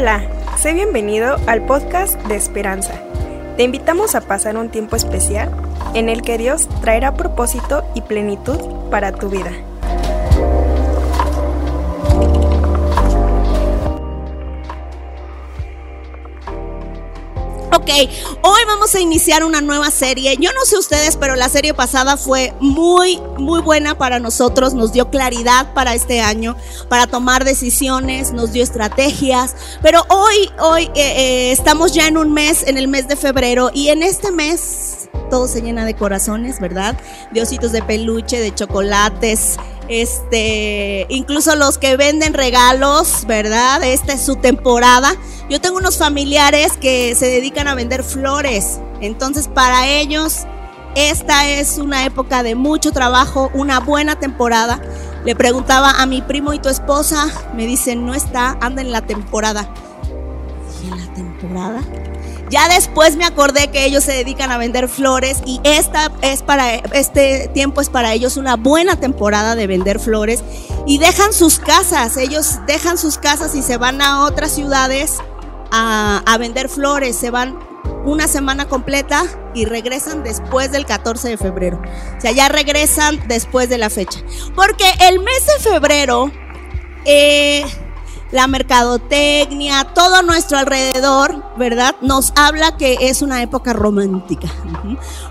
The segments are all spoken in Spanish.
Hola, sé bienvenido al podcast de Esperanza. Te invitamos a pasar un tiempo especial en el que Dios traerá propósito y plenitud para tu vida. Ok, hoy vamos a iniciar una nueva serie. Yo no sé ustedes, pero la serie pasada fue muy, muy buena para nosotros. Nos dio claridad para este año, para tomar decisiones, nos dio estrategias. Pero hoy, hoy eh, eh, estamos ya en un mes, en el mes de febrero, y en este mes todo se llena de corazones, ¿verdad? De ositos de peluche, de chocolates, este, incluso los que venden regalos, ¿verdad? Esta es su temporada. Yo tengo unos familiares que se dedican a vender flores, entonces para ellos esta es una época de mucho trabajo, una buena temporada. Le preguntaba a mi primo y tu esposa, me dicen, no está, anda en la temporada. ¿Y en la temporada? Ya después me acordé que ellos se dedican a vender flores y esta es para este tiempo es para ellos una buena temporada de vender flores y dejan sus casas, ellos dejan sus casas y se van a otras ciudades a, vender flores, se van una semana completa y regresan después del 14 de febrero. O sea, ya regresan después de la fecha. Porque el mes de febrero eh, la mercadotecnia, todo nuestro alrededor, ¿verdad? Nos habla que es una época romántica.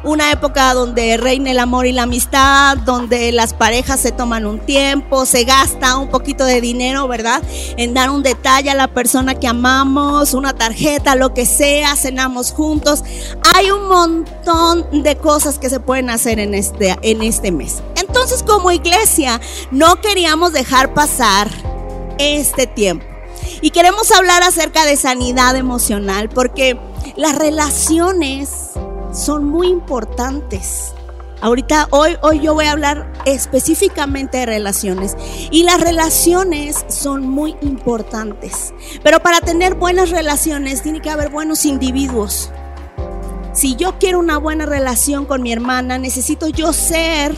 Una época donde reina el amor y la amistad, donde las parejas se toman un tiempo, se gasta un poquito de dinero, ¿verdad? En dar un detalle a la persona que amamos, una tarjeta, lo que sea, cenamos juntos. Hay un montón de cosas que se pueden hacer en este, en este mes. Entonces, como iglesia, no queríamos dejar pasar este tiempo. Y queremos hablar acerca de sanidad emocional porque las relaciones son muy importantes. Ahorita, hoy, hoy yo voy a hablar específicamente de relaciones. Y las relaciones son muy importantes. Pero para tener buenas relaciones tiene que haber buenos individuos. Si yo quiero una buena relación con mi hermana, necesito yo ser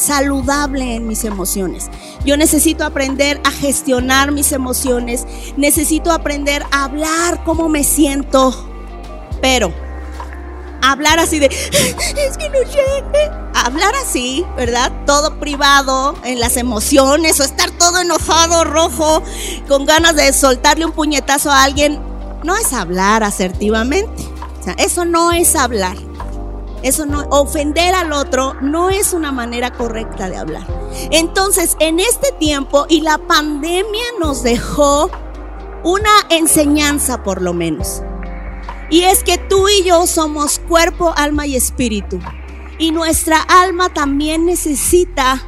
saludable en mis emociones. Yo necesito aprender a gestionar mis emociones. Necesito aprender a hablar cómo me siento. Pero hablar así de, es que no sé. Hablar así, ¿verdad? Todo privado, en las emociones, o estar todo enojado, rojo, con ganas de soltarle un puñetazo a alguien, no es hablar asertivamente. O sea, eso no es hablar. Eso no, ofender al otro no es una manera correcta de hablar. Entonces, en este tiempo, y la pandemia nos dejó una enseñanza por lo menos. Y es que tú y yo somos cuerpo, alma y espíritu. Y nuestra alma también necesita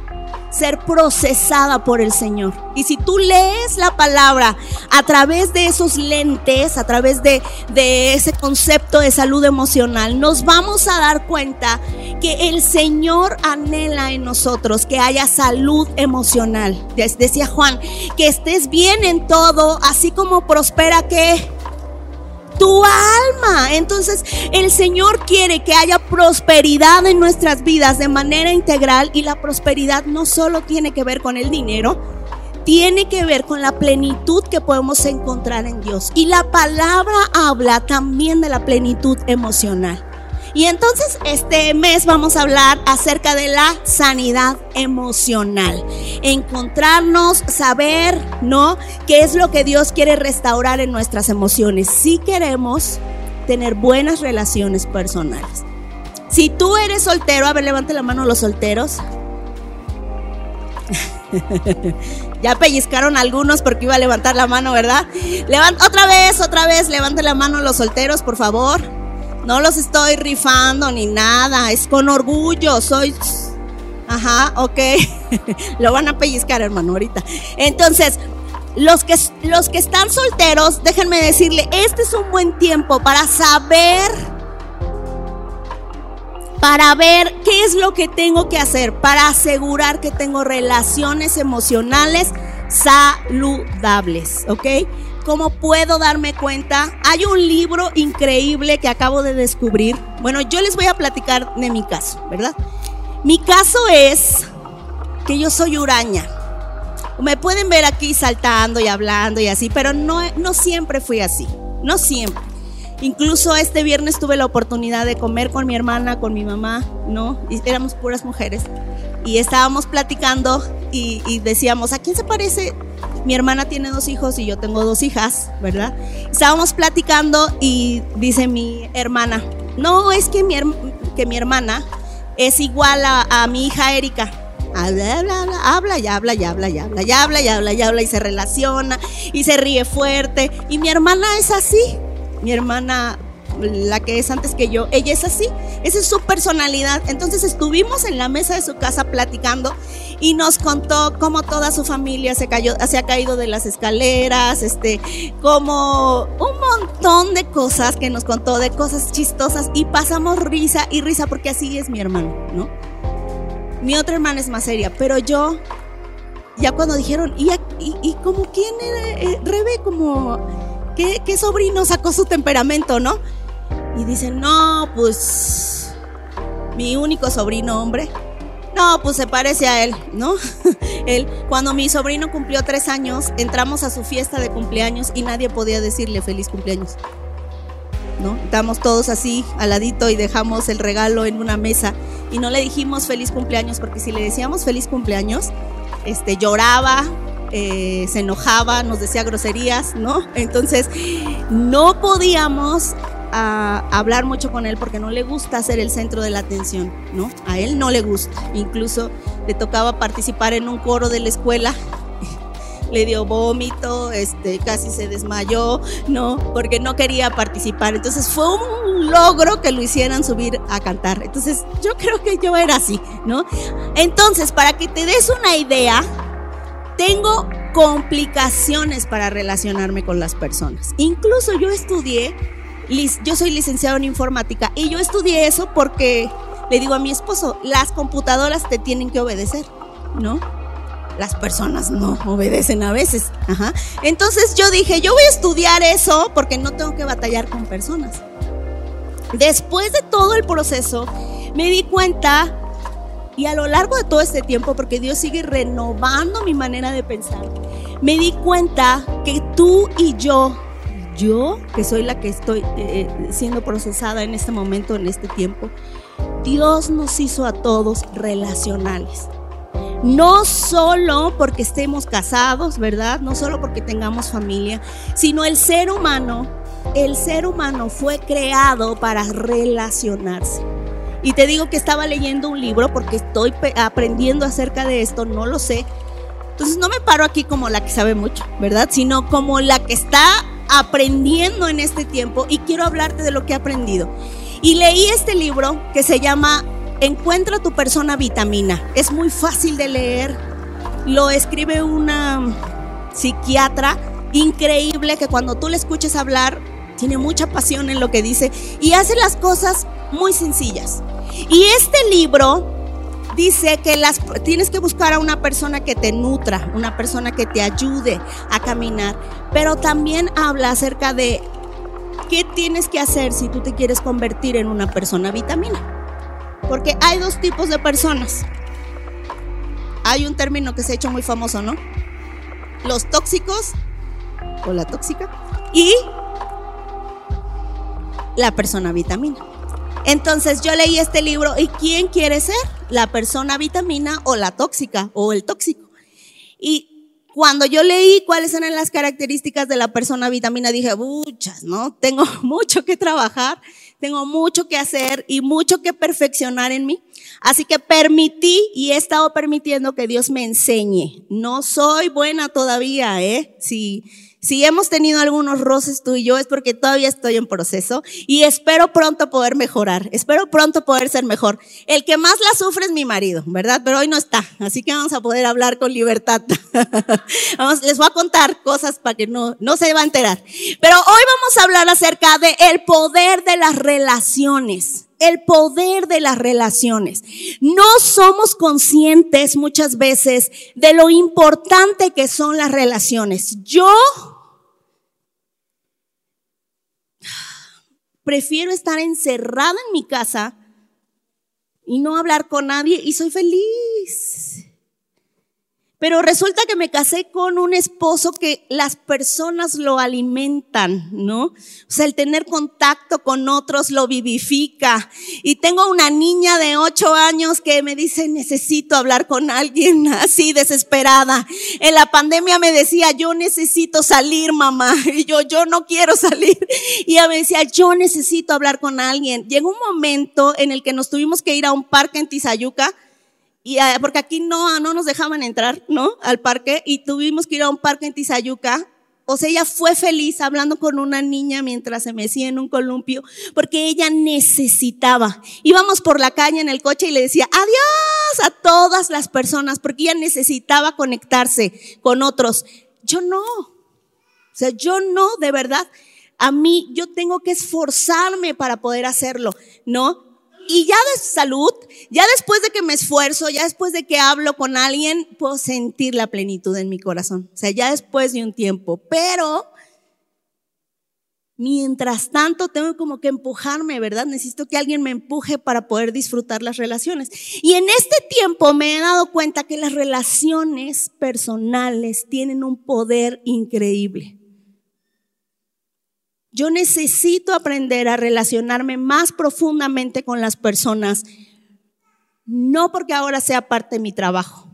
ser procesada por el Señor. Y si tú lees la palabra a través de esos lentes, a través de, de, ese concepto de salud emocional, nos vamos a dar cuenta que el Señor anhela en nosotros que haya salud emocional. Decía Juan, que estés bien en todo, así como prospera que tu alma. Entonces el Señor quiere que haya prosperidad en nuestras vidas de manera integral y la prosperidad no solo tiene que ver con el dinero, tiene que ver con la plenitud que podemos encontrar en Dios. Y la palabra habla también de la plenitud emocional. Y entonces este mes vamos a hablar acerca de la sanidad emocional. Encontrarnos, saber, ¿no? ¿Qué es lo que Dios quiere restaurar en nuestras emociones? Si queremos tener buenas relaciones personales. Si tú eres soltero, a ver, levante la mano los solteros. ya pellizcaron algunos porque iba a levantar la mano, ¿verdad? Levanta otra vez, otra vez, levante la mano los solteros, por favor. No los estoy rifando ni nada, es con orgullo, soy... Ajá, ok. Lo van a pellizcar, hermano, ahorita. Entonces, los que, los que están solteros, déjenme decirle, este es un buen tiempo para saber, para ver qué es lo que tengo que hacer, para asegurar que tengo relaciones emocionales saludables, ¿ok? ¿Cómo puedo darme cuenta? Hay un libro increíble que acabo de descubrir. Bueno, yo les voy a platicar de mi caso, ¿verdad? Mi caso es que yo soy huraña. Me pueden ver aquí saltando y hablando y así, pero no, no siempre fui así, no siempre. Incluso este viernes tuve la oportunidad de comer con mi hermana, con mi mamá, ¿no? Y éramos puras mujeres. Y estábamos platicando y, decíamos, ¿a quién se parece? Mi hermana tiene dos hijos y yo tengo dos hijas, ¿verdad? Estábamos platicando y dice mi hermana, no, es que mi, que mi hermana es igual a, a mi hija Erika habla, habla, habla, habla y habla y habla y habla y habla y habla y habla y se relaciona y se ríe fuerte. Y mi hermana es así. Mi hermana, la que es antes que yo, ella es así. Esa es su personalidad. Entonces estuvimos en la mesa de su casa platicando y nos contó cómo toda su familia se cayó, se ha caído de las escaleras, este, como un montón de cosas que nos contó, de cosas chistosas y pasamos risa y risa porque así es mi hermano, ¿no? Mi otra hermana es más seria, pero yo, ya cuando dijeron, ¿y, y, como quién era? Eh, Rebe, como, ¿qué, ¿qué sobrino sacó su temperamento, no? Y dicen, no, pues, mi único sobrino hombre. No, pues se parece a él, ¿no? él, cuando mi sobrino cumplió tres años, entramos a su fiesta de cumpleaños y nadie podía decirle feliz cumpleaños. ¿no? Estamos todos así al ladito y dejamos el regalo en una mesa y no le dijimos feliz cumpleaños porque si le decíamos feliz cumpleaños, este lloraba, eh, se enojaba, nos decía groserías, ¿no? Entonces no podíamos a, hablar mucho con él porque no le gusta ser el centro de la atención, ¿no? A él no le gusta. Incluso le tocaba participar en un coro de la escuela le dio vómito, este, casi se desmayó, ¿no? Porque no quería participar. Entonces fue un logro que lo hicieran subir a cantar. Entonces yo creo que yo era así, ¿no? Entonces, para que te des una idea, tengo complicaciones para relacionarme con las personas. Incluso yo estudié, yo soy licenciado en informática y yo estudié eso porque le digo a mi esposo, las computadoras te tienen que obedecer, ¿no? las personas no obedecen a veces. Ajá. Entonces yo dije, yo voy a estudiar eso porque no tengo que batallar con personas. Después de todo el proceso, me di cuenta, y a lo largo de todo este tiempo, porque Dios sigue renovando mi manera de pensar, me di cuenta que tú y yo, yo, que soy la que estoy eh, siendo procesada en este momento, en este tiempo, Dios nos hizo a todos relacionales. No solo porque estemos casados, ¿verdad? No solo porque tengamos familia, sino el ser humano, el ser humano fue creado para relacionarse. Y te digo que estaba leyendo un libro porque estoy aprendiendo acerca de esto, no lo sé. Entonces no me paro aquí como la que sabe mucho, ¿verdad? Sino como la que está aprendiendo en este tiempo y quiero hablarte de lo que he aprendido. Y leí este libro que se llama Encuentra tu persona vitamina. Es muy fácil de leer. Lo escribe una psiquiatra increíble que cuando tú le escuches hablar, tiene mucha pasión en lo que dice y hace las cosas muy sencillas. Y este libro dice que las, tienes que buscar a una persona que te nutra, una persona que te ayude a caminar, pero también habla acerca de qué tienes que hacer si tú te quieres convertir en una persona vitamina. Porque hay dos tipos de personas. Hay un término que se ha hecho muy famoso, ¿no? Los tóxicos o la tóxica y la persona vitamina. Entonces yo leí este libro y ¿quién quiere ser? La persona vitamina o la tóxica o el tóxico. Y cuando yo leí cuáles eran las características de la persona vitamina, dije, muchas, ¿no? Tengo mucho que trabajar tengo mucho que hacer y mucho que perfeccionar en mí. Así que permití y he estado permitiendo que Dios me enseñe. No soy buena todavía, ¿eh? Si, si hemos tenido algunos roces tú y yo es porque todavía estoy en proceso y espero pronto poder mejorar. Espero pronto poder ser mejor. El que más la sufre es mi marido, ¿verdad? Pero hoy no está. Así que vamos a poder hablar con libertad. vamos, les voy a contar cosas para que no, no se va a enterar. Pero hoy vamos a hablar acerca de el poder de las relaciones el poder de las relaciones. No somos conscientes muchas veces de lo importante que son las relaciones. Yo Prefiero estar encerrada en mi casa y no hablar con nadie y soy feliz. Pero resulta que me casé con un esposo que las personas lo alimentan, ¿no? O sea, el tener contacto con otros lo vivifica. Y tengo una niña de ocho años que me dice, necesito hablar con alguien así desesperada. En la pandemia me decía, yo necesito salir, mamá. Y yo, yo no quiero salir. Y ella me decía, yo necesito hablar con alguien. Llegó un momento en el que nos tuvimos que ir a un parque en Tizayuca y ah, porque aquí no, no nos dejaban entrar, ¿no? Al parque y tuvimos que ir a un parque en Tizayuca. O sea, ella fue feliz hablando con una niña mientras se mecía en un columpio, porque ella necesitaba. Íbamos por la calle en el coche y le decía adiós a todas las personas, porque ella necesitaba conectarse con otros. Yo no. O sea, yo no, de verdad. A mí, yo tengo que esforzarme para poder hacerlo, ¿no? Y ya de salud, ya después de que me esfuerzo, ya después de que hablo con alguien, puedo sentir la plenitud en mi corazón. O sea, ya después de un tiempo. Pero, mientras tanto, tengo como que empujarme, ¿verdad? Necesito que alguien me empuje para poder disfrutar las relaciones. Y en este tiempo me he dado cuenta que las relaciones personales tienen un poder increíble. Yo necesito aprender a relacionarme más profundamente con las personas, no porque ahora sea parte de mi trabajo,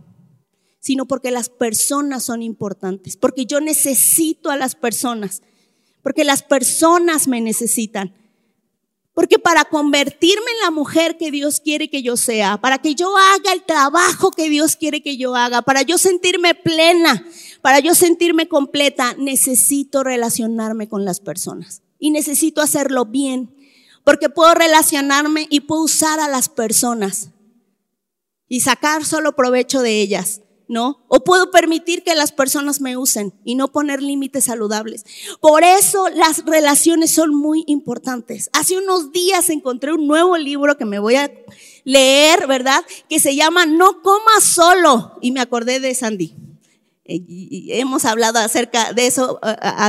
sino porque las personas son importantes, porque yo necesito a las personas, porque las personas me necesitan. Porque para convertirme en la mujer que Dios quiere que yo sea, para que yo haga el trabajo que Dios quiere que yo haga, para yo sentirme plena, para yo sentirme completa, necesito relacionarme con las personas. Y necesito hacerlo bien, porque puedo relacionarme y puedo usar a las personas y sacar solo provecho de ellas. ¿No? O puedo permitir que las personas me usen y no poner límites saludables. Por eso las relaciones son muy importantes. Hace unos días encontré un nuevo libro que me voy a leer, ¿verdad? Que se llama No comas solo. Y me acordé de Sandy. Eh, hemos hablado acerca de eso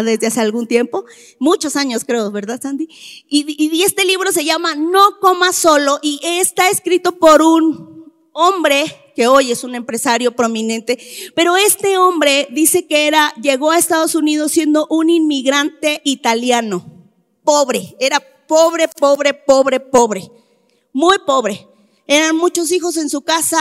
desde hace algún tiempo, muchos años creo, ¿verdad, Sandy? Y, este libro se llama No comas solo y está escrito por un hombre que hoy es un empresario prominente, pero este hombre dice que era, llegó a Estados Unidos siendo un inmigrante italiano, pobre, era pobre, pobre, pobre, pobre, muy pobre. Eran muchos hijos en su casa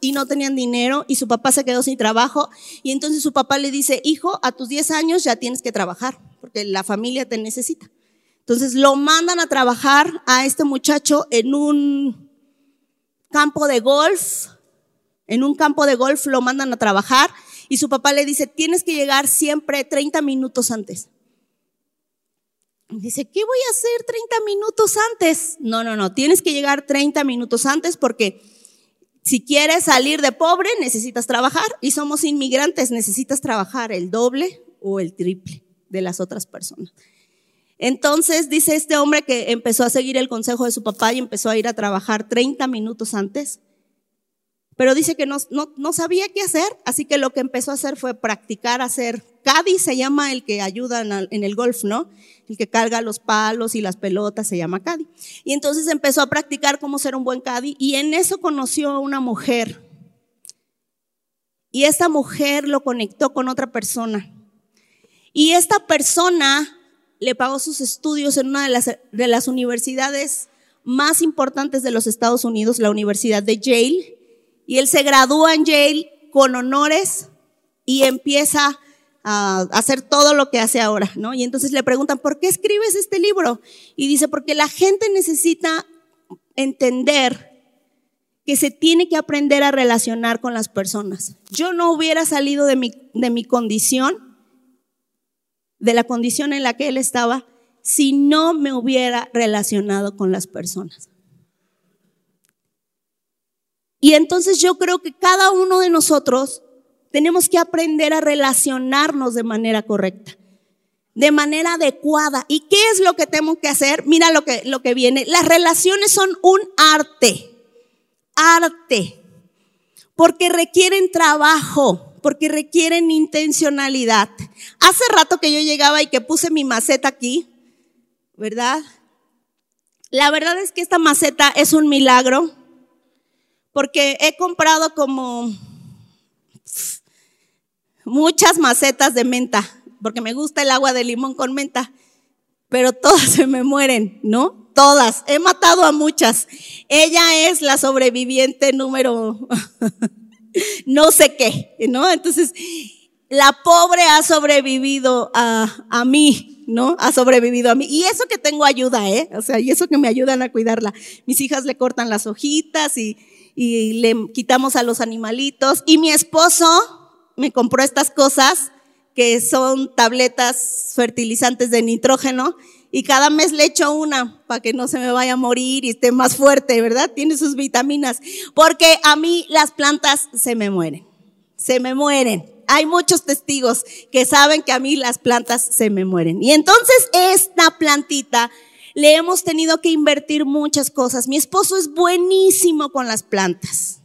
y no tenían dinero y su papá se quedó sin trabajo y entonces su papá le dice, hijo, a tus 10 años ya tienes que trabajar porque la familia te necesita. Entonces lo mandan a trabajar a este muchacho en un campo de golf en un campo de golf lo mandan a trabajar y su papá le dice, tienes que llegar siempre 30 minutos antes. Dice, ¿qué voy a hacer 30 minutos antes? No, no, no, tienes que llegar 30 minutos antes porque si quieres salir de pobre necesitas trabajar y somos inmigrantes, necesitas trabajar el doble o el triple de las otras personas. Entonces dice este hombre que empezó a seguir el consejo de su papá y empezó a ir a trabajar 30 minutos antes pero dice que no, sabía qué hacer, así que lo que empezó a hacer fue practicar hacer caddy, se llama el que ayuda en el golf, ¿no? El que carga los palos y las pelotas, se llama caddy. Y entonces empezó a practicar cómo ser un buen caddy y en eso conoció a una mujer. Y esta mujer lo conectó con otra persona. Y esta persona le pagó sus estudios en una de las universidades más importantes de los Estados Unidos, la Universidad de Yale y él se gradúa en Yale con honores y empieza a hacer todo lo que hace ahora, ¿no? Y entonces le preguntan, ¿por qué escribes este libro? Y dice, porque la gente necesita entender que se tiene que aprender a relacionar con las personas. Yo no hubiera salido de mi, de mi condición, de la condición en la que él estaba, si no me hubiera relacionado con las personas. Y entonces yo creo que cada uno de nosotros tenemos que aprender a relacionarnos de manera correcta, de manera adecuada. ¿Y qué es lo que tenemos que hacer? Mira lo que, lo que viene. Las relaciones son un arte, arte, porque requieren trabajo, porque requieren intencionalidad. Hace rato que yo llegaba y que puse mi maceta aquí, ¿verdad? La verdad es que esta maceta es un milagro porque he comprado como muchas macetas de menta, porque me gusta el agua de limón con menta, pero todas se me mueren, ¿no? Todas. He matado a muchas. Ella es la sobreviviente número no sé qué, ¿no? Entonces, la pobre ha sobrevivido a, mí, ¿no? Ha sobrevivido a mí. Y eso que tengo ayuda, ¿eh? O sea, y eso que me ayudan a cuidarla. Mis hijas le cortan las hojitas y, y le quitamos a los animalitos. Y mi esposo me compró estas cosas que son tabletas fertilizantes de nitrógeno y cada mes le echo una para que no se me vaya a morir y esté más fuerte, ¿verdad? Tiene sus vitaminas, porque a mí las plantas se me mueren, se me mueren. Hay muchos testigos que saben que a mí las plantas se me mueren. Y entonces esta plantita le hemos tenido que invertir muchas cosas. Mi esposo es buenísimo con las plantas.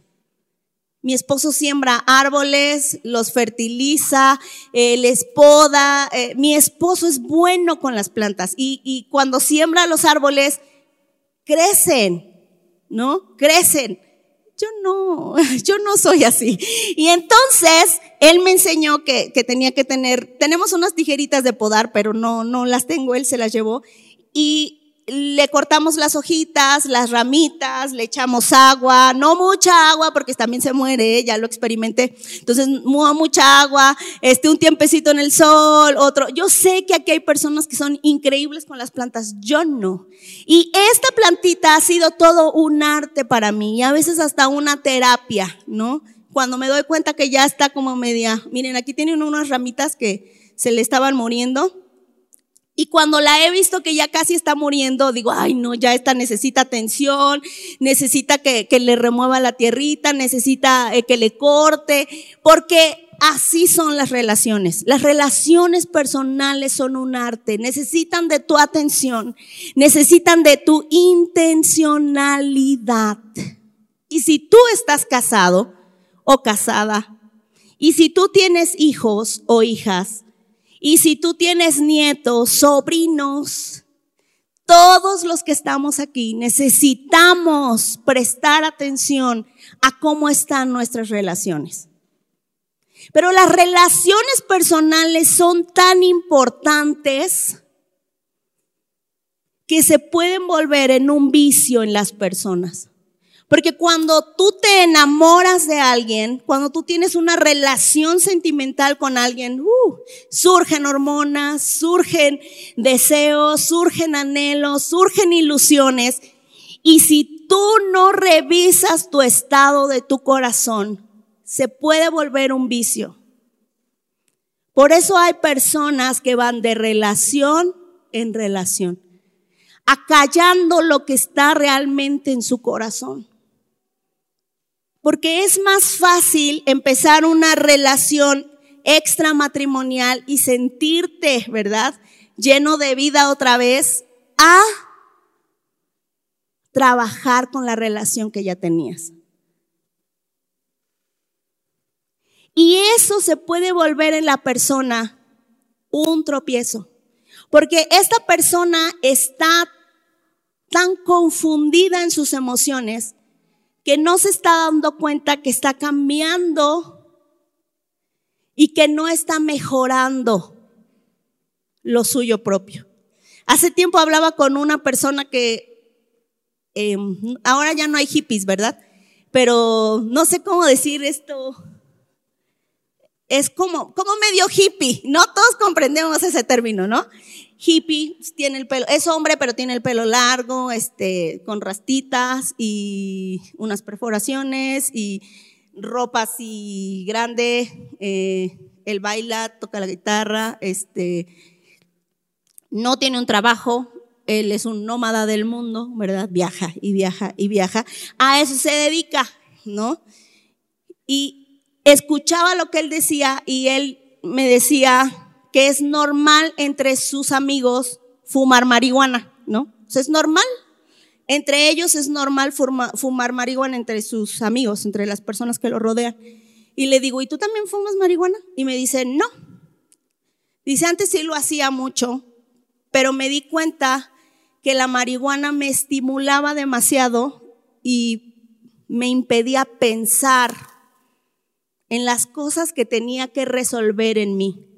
Mi esposo siembra árboles, los fertiliza, eh, les poda. Eh, mi esposo es bueno con las plantas y, y cuando siembra los árboles, crecen, ¿no? Crecen. Yo no, yo no soy así. Y entonces él me enseñó que, que tenía que tener, tenemos unas tijeritas de podar, pero no, no las tengo, él se las llevó. Y le cortamos las hojitas, las ramitas, le echamos agua, no mucha agua porque también se muere, ya lo experimenté. Entonces, mucha agua, este, un tiempecito en el sol, otro. Yo sé que aquí hay personas que son increíbles con las plantas, yo no. Y esta plantita ha sido todo un arte para mí y a veces hasta una terapia, ¿no? Cuando me doy cuenta que ya está como media, miren, aquí tienen unas ramitas que se le estaban muriendo y cuando la he visto que ya casi está muriendo, digo, ay no, ya esta necesita atención, necesita que, le remueva la tierrita, necesita eh, que le corte, porque así son las relaciones. Las relaciones personales son un arte, necesitan de tu atención, necesitan de tu intencionalidad. Y si tú estás casado o casada, y si tú tienes hijos o hijas, y si tú tienes nietos, sobrinos, todos los que estamos aquí necesitamos prestar atención a cómo están nuestras relaciones. Pero las relaciones personales son tan importantes que se pueden volver en un vicio en las personas. Porque cuando tú te enamoras de alguien, cuando tú tienes una relación sentimental con alguien, uh, surgen hormonas, surgen deseos, surgen anhelos, surgen ilusiones. Y si tú no revisas tu estado de tu corazón, se puede volver un vicio. Por eso hay personas que van de relación en relación, acallando lo que está realmente en su corazón. Porque es más fácil empezar una relación extramatrimonial y sentirte, ¿verdad? Lleno de vida otra vez a trabajar con la relación que ya tenías. Y eso se puede volver en la persona un tropiezo. Porque esta persona está tan confundida en sus emociones que no se está dando cuenta que está cambiando y que no está mejorando lo suyo propio. Hace tiempo hablaba con una persona que em, ahora ya no hay hippies, ¿verdad? Pero no sé cómo decir esto. Es como, como medio hippie. No todos comprendemos ese término, ¿no? Hippie, tiene el pelo, es hombre, pero tiene el pelo largo, este, con rastitas y unas perforaciones y ropa así grande, eh, él baila, toca la guitarra, este, no tiene un trabajo, él es un nómada del mundo, ¿verdad? Viaja y viaja y viaja. A eso se dedica, ¿no? Y escuchaba lo que él decía y él me decía, que es normal entre sus amigos fumar marihuana, ¿no? es normal. Entre ellos es normal fumar marihuana entre sus amigos, entre las personas que lo rodean. Y le digo, ¿y tú también fumas marihuana? Y me dice, no. Dice, antes sí lo hacía mucho, pero me di cuenta que la marihuana me estimulaba demasiado y me impedía pensar en las cosas que tenía que resolver en mí.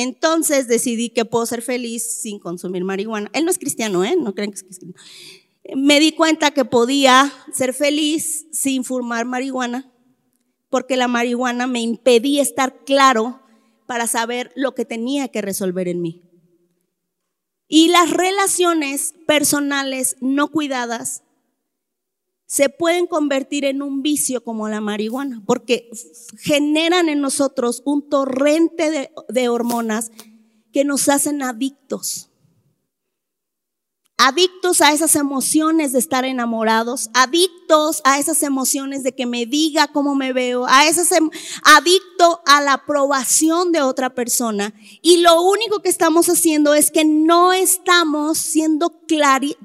Entonces decidí que puedo ser feliz sin consumir marihuana. Él no es cristiano, ¿eh? No creen que es cristiano. Me di cuenta que podía ser feliz sin fumar marihuana, porque la marihuana me impedía estar claro para saber lo que tenía que resolver en mí. Y las relaciones personales no cuidadas se pueden convertir en un vicio como la marihuana, porque generan en nosotros un torrente de, hormonas que nos hacen adictos. Adictos a esas emociones de estar enamorados, adictos a esas emociones de que me diga cómo me veo, em, adicto a la aprobación de otra persona. Y lo único que estamos haciendo es que no estamos siendo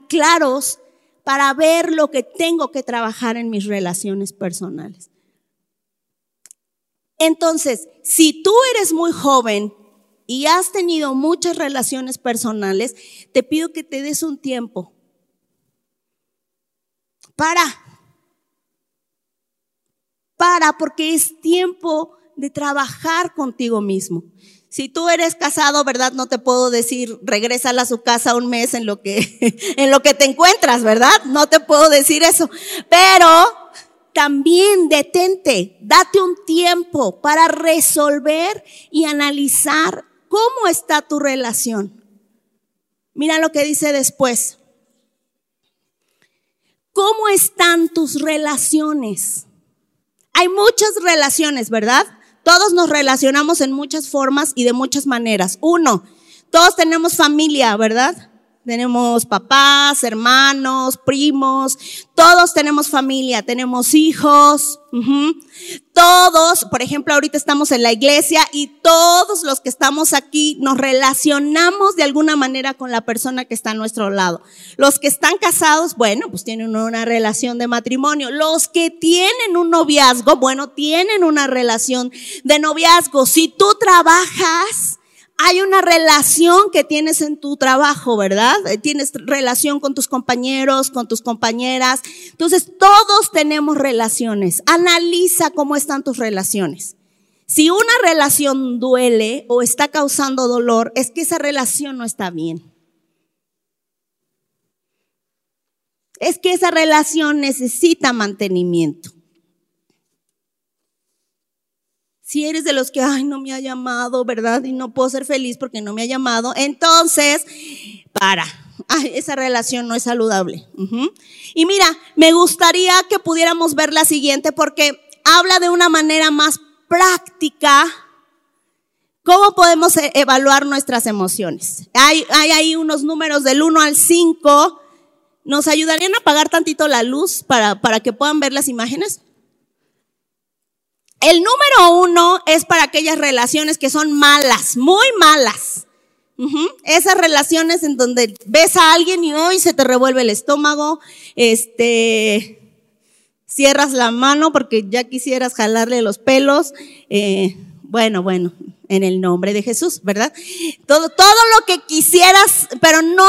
claros para ver lo que tengo que trabajar en mis relaciones personales. Entonces, si tú eres muy joven y has tenido muchas relaciones personales, te pido que te des un tiempo para, para, porque es tiempo de trabajar contigo mismo. Si tú eres casado, ¿verdad? No te puedo decir, regresa a su casa un mes en lo que, en lo que te encuentras, ¿verdad? No te puedo decir eso. Pero también detente, date un tiempo para resolver y analizar cómo está tu relación. Mira lo que dice después. ¿Cómo están tus relaciones? Hay muchas relaciones, ¿verdad? Todos nos relacionamos en muchas formas y de muchas maneras. Uno, todos tenemos familia, ¿verdad? Tenemos papás, hermanos, primos, todos tenemos familia, tenemos hijos, todos, por ejemplo, ahorita estamos en la iglesia y todos los que estamos aquí nos relacionamos de alguna manera con la persona que está a nuestro lado. Los que están casados, bueno, pues tienen una relación de matrimonio. Los que tienen un noviazgo, bueno, tienen una relación de noviazgo. Si tú trabajas, hay una relación que tienes en tu trabajo, ¿verdad? Eh, tienes relación con tus compañeros, con tus compañeras. Entonces, todos tenemos relaciones. Analiza cómo están tus relaciones. Si una relación duele o está causando dolor, es que esa relación no está bien. Es que esa relación necesita mantenimiento. Si eres de los que, ay, no me ha llamado, ¿verdad? Y no puedo ser feliz porque no me ha llamado, entonces, para. Ay, esa relación no es saludable. Y mira, me gustaría que pudiéramos ver la siguiente porque habla de una manera más práctica cómo podemos e-, evaluar nuestras emociones. Hay, hay ahí unos números del 1 al 5. ¿Nos ayudarían a apagar tantito la luz para, para que puedan ver las imágenes? El número uno es para aquellas relaciones que son malas, muy malas. Esas relaciones en donde ves a alguien y hoy se te revuelve el estómago, este, cierras la mano porque ya quisieras jalarle los pelos. Eh, bueno, bueno, en el nombre de Jesús, ¿verdad? Todo, todo lo que quisieras, pero no,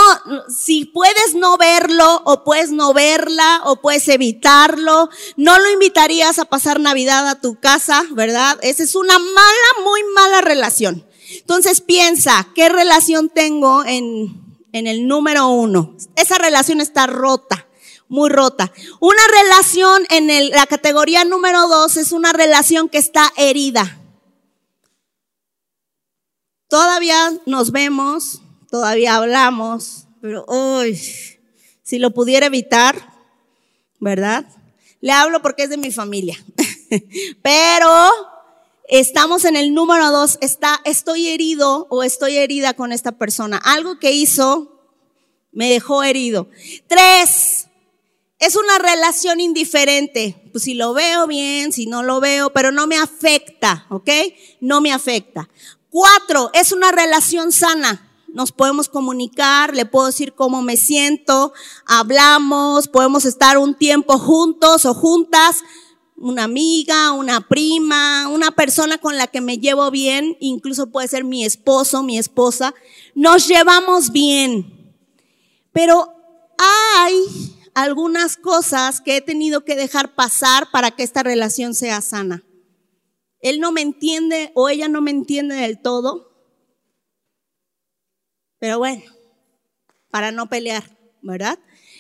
si puedes no verlo o puedes no verla o puedes evitarlo, no lo invitarías a pasar Navidad a tu casa, ¿verdad? Esa es una mala, muy mala relación. Entonces piensa, ¿qué relación tengo en, en el número uno? Esa relación está rota muy rota. Una relación en la categoría número dos es una relación que está herida. Todavía nos vemos, todavía hablamos, pero uy, si lo pudiera evitar, ¿verdad? Le hablo porque es de mi familia. pero estamos en el número dos, está, estoy herido o estoy herida con esta persona. Algo que hizo me dejó herido. Tres, es una relación indiferente. Pues si lo veo bien, si no lo veo, pero no me afecta, ¿ok? No me afecta. Cuatro, es una relación sana. Nos podemos comunicar, le puedo decir cómo me siento, hablamos, podemos estar un tiempo juntos o juntas, una amiga, una prima, una persona con la que me llevo bien, incluso puede ser mi esposo, mi esposa. Nos llevamos bien. Pero hay algunas cosas que he tenido que dejar pasar para que esta relación sea sana. Él no me entiende o ella no me entiende del todo. Pero bueno, para no pelear, ¿verdad?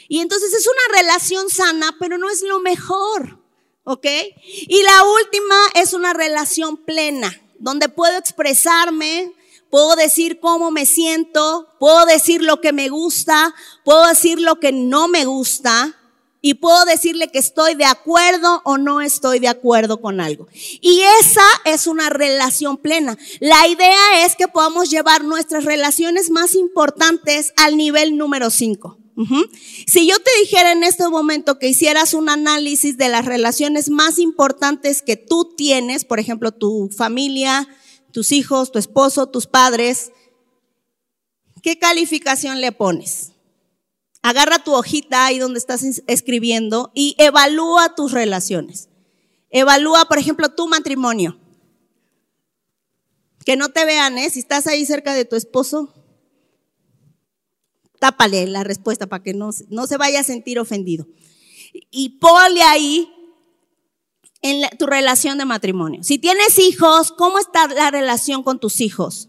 Y entonces es una relación sana, pero no es lo mejor, ¿ok? Y la última es una relación plena, donde puedo expresarme, puedo decir cómo me siento, puedo decir lo que me gusta, puedo decir lo que no me gusta, y puedo decirle que estoy de acuerdo o no estoy de acuerdo con algo. Y esa es una relación plena. La idea es que podamos llevar nuestras relaciones más importantes al nivel número 5. Si yo te dijera en este momento que hicieras un análisis de las relaciones más importantes que tú tienes, por ejemplo, tu familia, tus hijos, tu esposo, tus padres, ¿qué calificación le pones? Agarra tu hojita ahí donde estás escribiendo y evalúa tus relaciones. Evalúa, por ejemplo, tu matrimonio. Que no te vean, ¿eh? Si estás ahí cerca de tu esposo, tápale la respuesta para que no, no se vaya a sentir ofendido. Y ponle ahí en tu relación de matrimonio. Si tienes hijos, ¿cómo está la relación con tus hijos?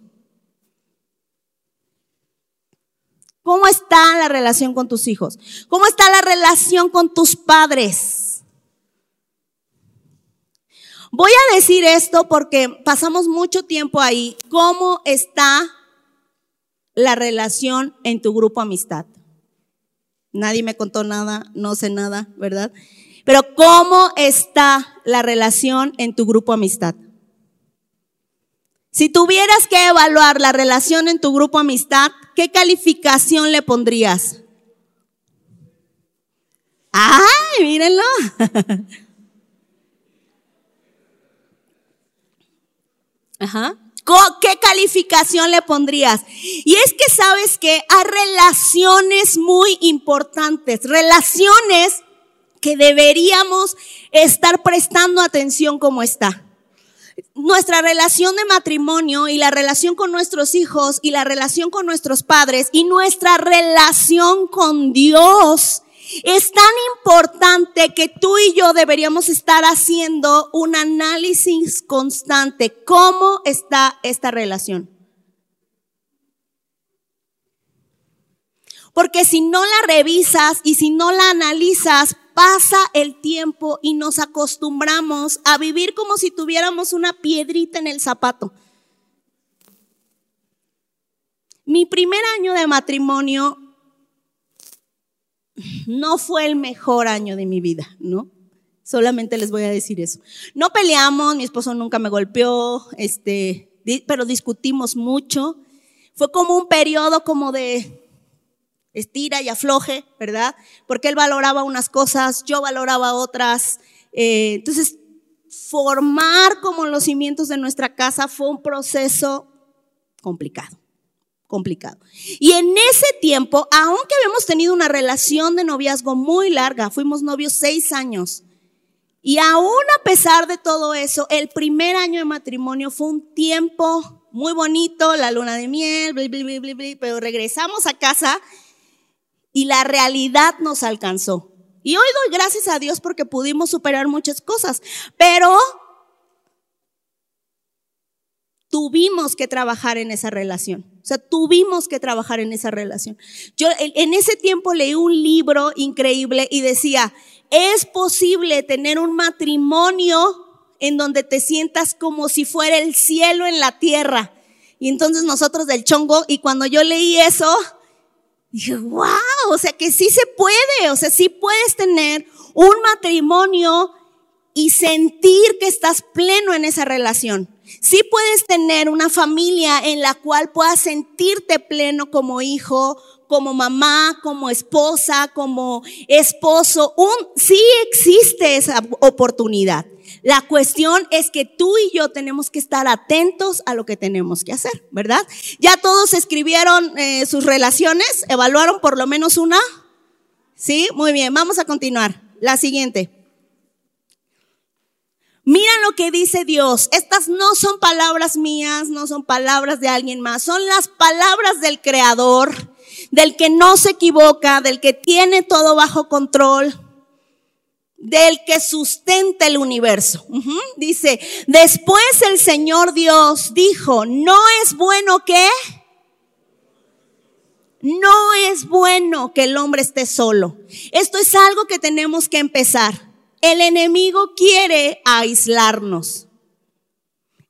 ¿Cómo está la relación con tus hijos? ¿Cómo está la relación con tus padres? Voy a decir esto porque pasamos mucho tiempo ahí. ¿Cómo está la relación en tu grupo amistad? Nadie me contó nada, no sé nada, ¿verdad? Pero ¿cómo está la relación en tu grupo amistad? Si tuvieras que evaluar la relación en tu grupo amistad, ¿qué calificación le pondrías? ¡Ay, mírenlo! Ajá. ¿Qué calificación le pondrías? Y es que sabes que hay relaciones muy importantes, relaciones que deberíamos estar prestando atención como está nuestra relación de matrimonio y la relación con nuestros hijos y la relación con nuestros padres y nuestra relación con Dios es tan importante que tú y yo deberíamos estar haciendo un análisis constante. ¿Cómo está esta relación? Porque si no la revisas y si no la analizas, pasa el tiempo y nos acostumbramos a vivir como si tuviéramos una piedrita en el zapato. Mi primer año de matrimonio no fue el mejor año de mi vida, ¿no? Solamente les voy a decir eso. No peleamos, mi esposo nunca me golpeó, este, pero discutimos mucho. Fue como un periodo como de estira y afloje, ¿verdad? Porque él valoraba unas cosas, yo valoraba otras. Eh, entonces, formar como los cimientos de nuestra casa fue un proceso complicado, complicado. Y en ese tiempo, aunque habíamos tenido una relación de noviazgo muy larga, fuimos novios seis años, y aún a pesar de todo eso, el primer año de matrimonio fue un tiempo muy bonito, la luna de miel, pero regresamos a casa y la realidad nos alcanzó. Y hoy doy gracias a Dios porque pudimos superar muchas cosas, pero tuvimos que trabajar en esa relación. O sea, tuvimos que trabajar en esa relación. Yo en ese tiempo leí un libro increíble y decía, es posible tener un matrimonio en donde te sientas como si fuera el cielo en la tierra. Y entonces nosotros del chongo, y cuando yo leí eso, dije, wow, o sea que sí se puede, o sea, sí puedes tener un matrimonio y sentir que estás pleno en esa relación. Sí puedes tener una familia en la cual puedas sentirte pleno como hijo, como mamá, como esposa, como esposo. Un, sí existe esa oportunidad. La cuestión es que tú y yo tenemos que estar atentos a lo que tenemos que hacer, ¿verdad? Ya todos escribieron eh, sus relaciones, evaluaron por lo menos una. Sí, muy bien, vamos a continuar. La siguiente. Mira lo que dice Dios. Estas no son palabras mías, no son palabras de alguien más, son las palabras del Creador, del que no se equivoca, del que tiene todo bajo control del que sustenta el universo. Dice, después el Señor Dios dijo, no es bueno que, no es bueno que el hombre esté solo. Esto es algo que tenemos que empezar. El enemigo quiere aislarnos.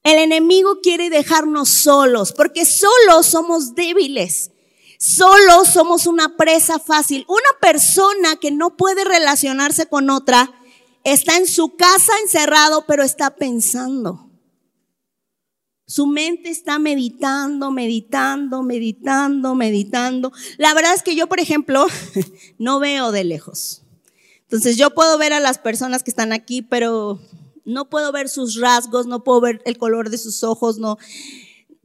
El enemigo quiere dejarnos solos, porque solos somos débiles. Solo somos una presa fácil. Una persona que no puede relacionarse con otra está en su casa encerrado, pero está pensando. Su mente está meditando, meditando, meditando, meditando. La verdad es que yo, por ejemplo, no veo de lejos. Entonces yo puedo ver a las personas que están aquí, pero no puedo ver sus rasgos, no puedo ver el color de sus ojos, no.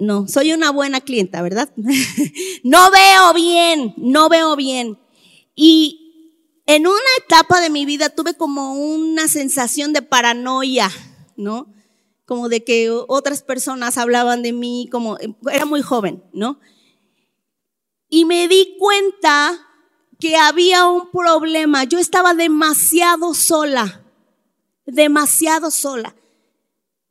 No, soy una buena clienta, ¿verdad? no veo bien, no veo bien. Y en una etapa de mi vida tuve como una sensación de paranoia, ¿no? Como de que otras personas hablaban de mí, como era muy joven, ¿no? Y me di cuenta que había un problema. Yo estaba demasiado sola, demasiado sola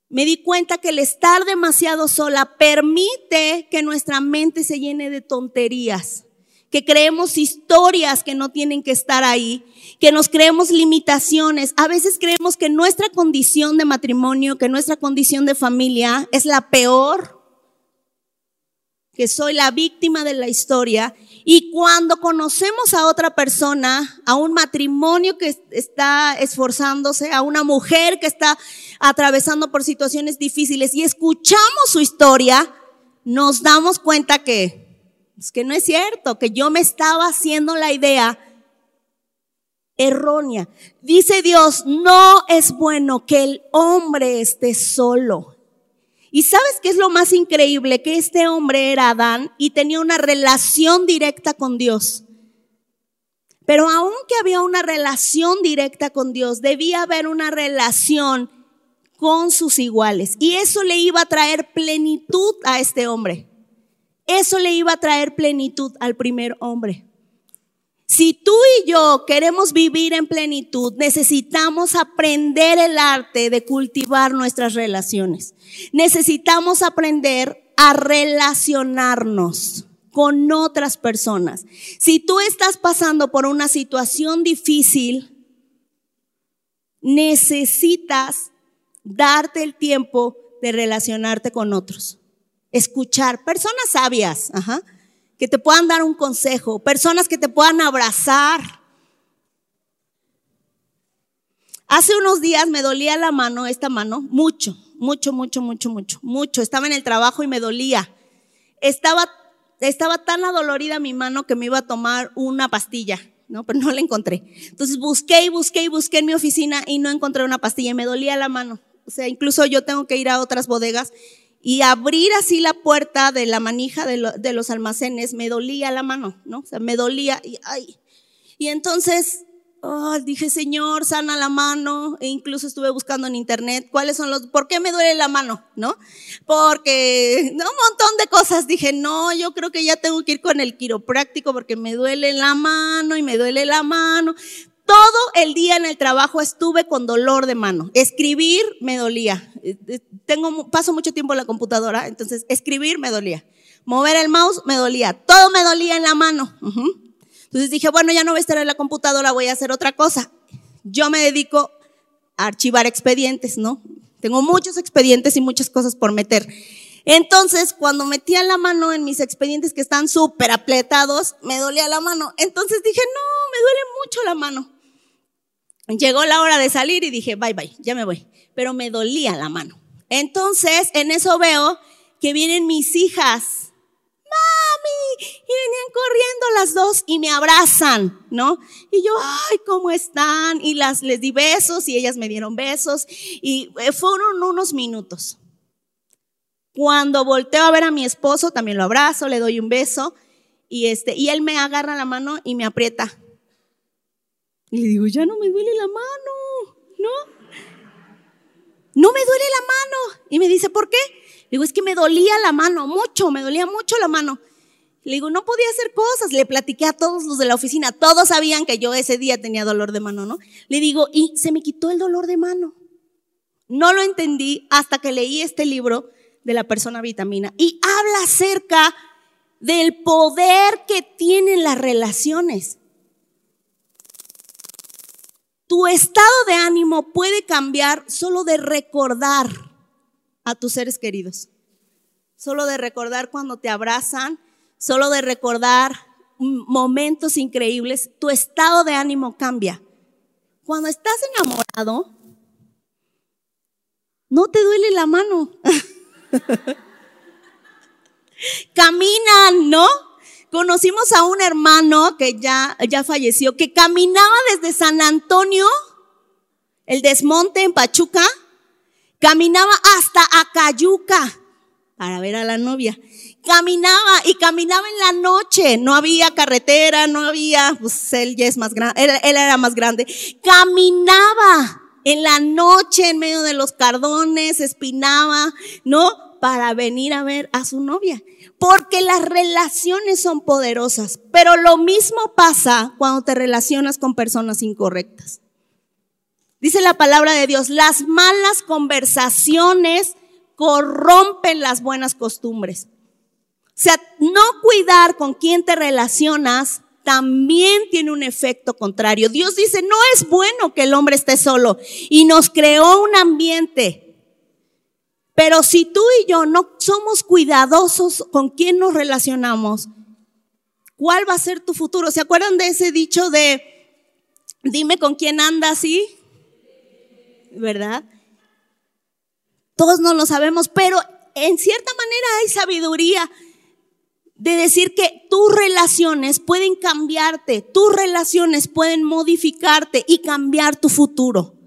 me di cuenta que el estar demasiado sola permite que nuestra mente se llene de tonterías, que creemos historias que no tienen que estar ahí, que nos creemos limitaciones. A veces creemos que nuestra condición de matrimonio, que nuestra condición de familia es la peor, que soy la víctima de la historia y cuando conocemos a otra persona, a un matrimonio que está esforzándose, a una mujer que está atravesando por situaciones difíciles y escuchamos su historia, nos damos cuenta que es que no es cierto, que yo me estaba haciendo la idea errónea. Dice Dios, no es bueno que el hombre esté solo. Y sabes qué es lo más increíble? Que este hombre era Adán y tenía una relación directa con Dios. Pero aunque había una relación directa con Dios, debía haber una relación con sus iguales. Y eso le iba a traer plenitud a este hombre. Eso le iba a traer plenitud al primer hombre. Si tú y yo queremos vivir en plenitud, necesitamos aprender el arte de cultivar nuestras relaciones. Necesitamos aprender a relacionarnos con otras personas. Si tú estás pasando por una situación difícil, necesitas darte el tiempo de relacionarte con otros. Escuchar personas sabias, ajá que te puedan dar un consejo, personas que te puedan abrazar. Hace unos días me dolía la mano, esta mano, mucho, mucho, mucho, mucho, mucho, mucho. Estaba en el trabajo y me dolía. Estaba, estaba tan adolorida mi mano que me iba a tomar una pastilla, ¿no? Pero no la encontré. Entonces busqué y busqué y busqué en mi oficina y no encontré una pastilla y me dolía la mano. O sea, incluso yo tengo que ir a otras bodegas y abrir así la puerta de la manija de, los almacenes, me dolía la mano, ¿no? O sea, me dolía y, ay. Y entonces oh, dije, Señor, sana la mano. E incluso estuve buscando en internet cuáles son los, ¿por qué me duele la mano? ¿No? Porque, ¿no? un montón de cosas. Dije, no, yo creo que ya tengo que ir con el quiropráctico porque me duele la mano y me duele la mano. Todo el día en el trabajo estuve con dolor de mano. Escribir me dolía. Eh, eh, tengo, paso mucho tiempo en la computadora, entonces escribir me dolía. Mover el mouse me dolía. Todo me dolía en la mano. Entonces dije, bueno, ya no voy a estar en la computadora, voy a hacer otra cosa. Yo me dedico a archivar expedientes, ¿no? Tengo muchos expedientes y muchas cosas por meter. Entonces, cuando metía la mano en mis expedientes que están súper apretados, me dolía la mano. Entonces dije, no, me duele mucho la mano. Llegó la hora de salir y dije, bye bye, ya me voy. Pero me dolía la mano. Entonces, en eso veo que vienen mis hijas. Mami, y venían corriendo las dos y me abrazan, ¿no? Y yo, ay, ¿cómo están? Y las, les di besos y ellas me dieron besos y eh, fueron unos minutos. Cuando volteo a ver a mi esposo, también lo abrazo, le doy un beso y este, y él me agarra la mano y me aprieta. Y le digo, ya no me duele la mano, ¿no? No me duele la mano. Y me dice, ¿por qué? Le digo, es que me dolía la mano, mucho, me dolía mucho la mano. Le digo, no podía hacer cosas. Le platiqué a todos los de la oficina. Todos sabían que yo ese día tenía dolor de mano, ¿no? Le digo, y se me quitó el dolor de mano. No lo entendí hasta que leí este libro de la persona vitamina y habla acerca del poder que tienen las relaciones. Tu estado de ánimo puede cambiar solo de recordar a tus seres queridos. Solo de recordar cuando te abrazan, solo de recordar momentos increíbles, tu estado de ánimo cambia. Cuando estás enamorado, no te duele la mano. Caminan, ¿no? Conocimos a un hermano que ya, ya falleció, que caminaba desde San Antonio, el desmonte en Pachuca, caminaba hasta Acayuca para ver a la novia. Caminaba y caminaba en la noche, no había carretera, no había, pues él ya es más grande, él, él era más grande. Caminaba en la noche en medio de los cardones, espinaba, ¿no? Para venir a ver a su novia. Porque las relaciones son poderosas, pero lo mismo pasa cuando te relacionas con personas incorrectas. Dice la palabra de Dios, las malas conversaciones corrompen las buenas costumbres. O sea, no cuidar con quién te relacionas también tiene un efecto contrario. Dios dice, no es bueno que el hombre esté solo y nos creó un ambiente. Pero si tú y yo no somos cuidadosos con quién nos relacionamos, ¿cuál va a ser tu futuro? ¿Se acuerdan de ese dicho de, dime con quién andas y, ¿verdad? Todos no lo sabemos, pero en cierta manera hay sabiduría de decir que tus relaciones pueden cambiarte, tus relaciones pueden modificarte y cambiar tu futuro.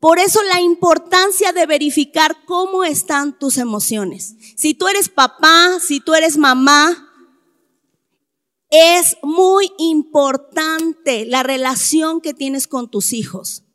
Por eso la importancia de verificar cómo están tus emociones. Si tú eres papá, si tú eres mamá, es muy importante la relación que tienes con tus hijos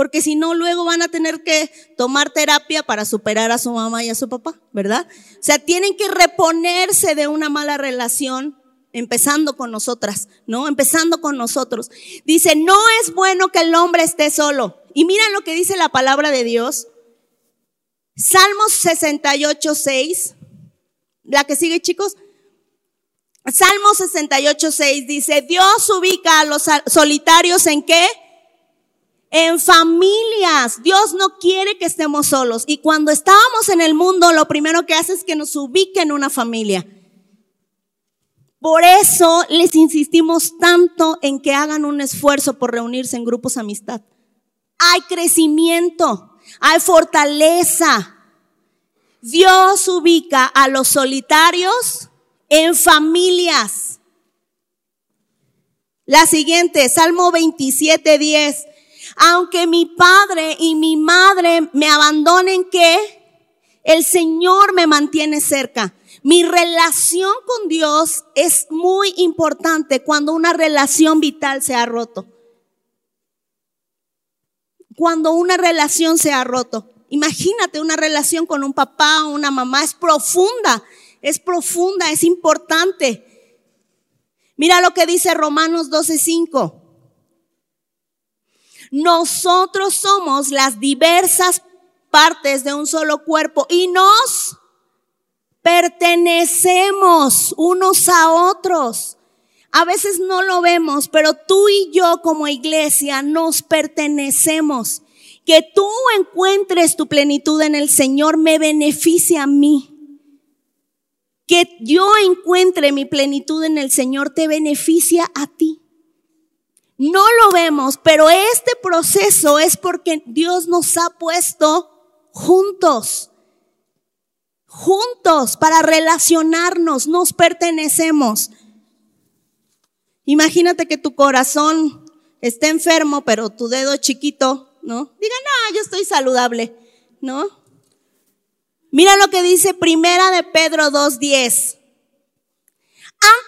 porque si no, luego van a tener que tomar terapia para superar a su mamá y a su papá, ¿verdad? O sea, tienen que reponerse de una mala relación, empezando con nosotras, ¿no? Empezando con nosotros. Dice, no es bueno que el hombre esté solo. Y miren lo que dice la palabra de Dios. Salmos 68, 6. La que sigue, chicos. Salmos 68, 6 dice, Dios ubica a los solitarios en qué? En familias, Dios no quiere que estemos solos. Y cuando estábamos en el mundo, lo primero que hace es que nos ubique en una familia. Por eso les insistimos tanto en que hagan un esfuerzo por reunirse en grupos amistad. Hay crecimiento, hay fortaleza. Dios ubica a los solitarios en familias. La siguiente, Salmo 27, 10 aunque mi padre y mi madre me abandonen, ¿qué? El Señor me mantiene cerca. Mi relación con Dios es muy importante cuando una relación vital se ha roto. Cuando una relación se ha roto. Imagínate una relación con un papá o una mamá. Es profunda, es profunda, es importante. Mira lo que dice Romanos 12:5. Nosotros somos las diversas partes de un solo cuerpo y nos pertenecemos unos a otros. A veces no lo vemos, pero tú y yo como iglesia nos pertenecemos. Que tú encuentres tu plenitud en el Señor me beneficia a mí. Que yo encuentre mi plenitud en el Señor te beneficia a ti. No lo vemos, pero este proceso es porque Dios nos ha puesto juntos, juntos para relacionarnos, nos pertenecemos. Imagínate que tu corazón esté enfermo, pero tu dedo chiquito, ¿no? Diga, no, yo estoy saludable, ¿no? Mira lo que dice Primera de Pedro 2.10.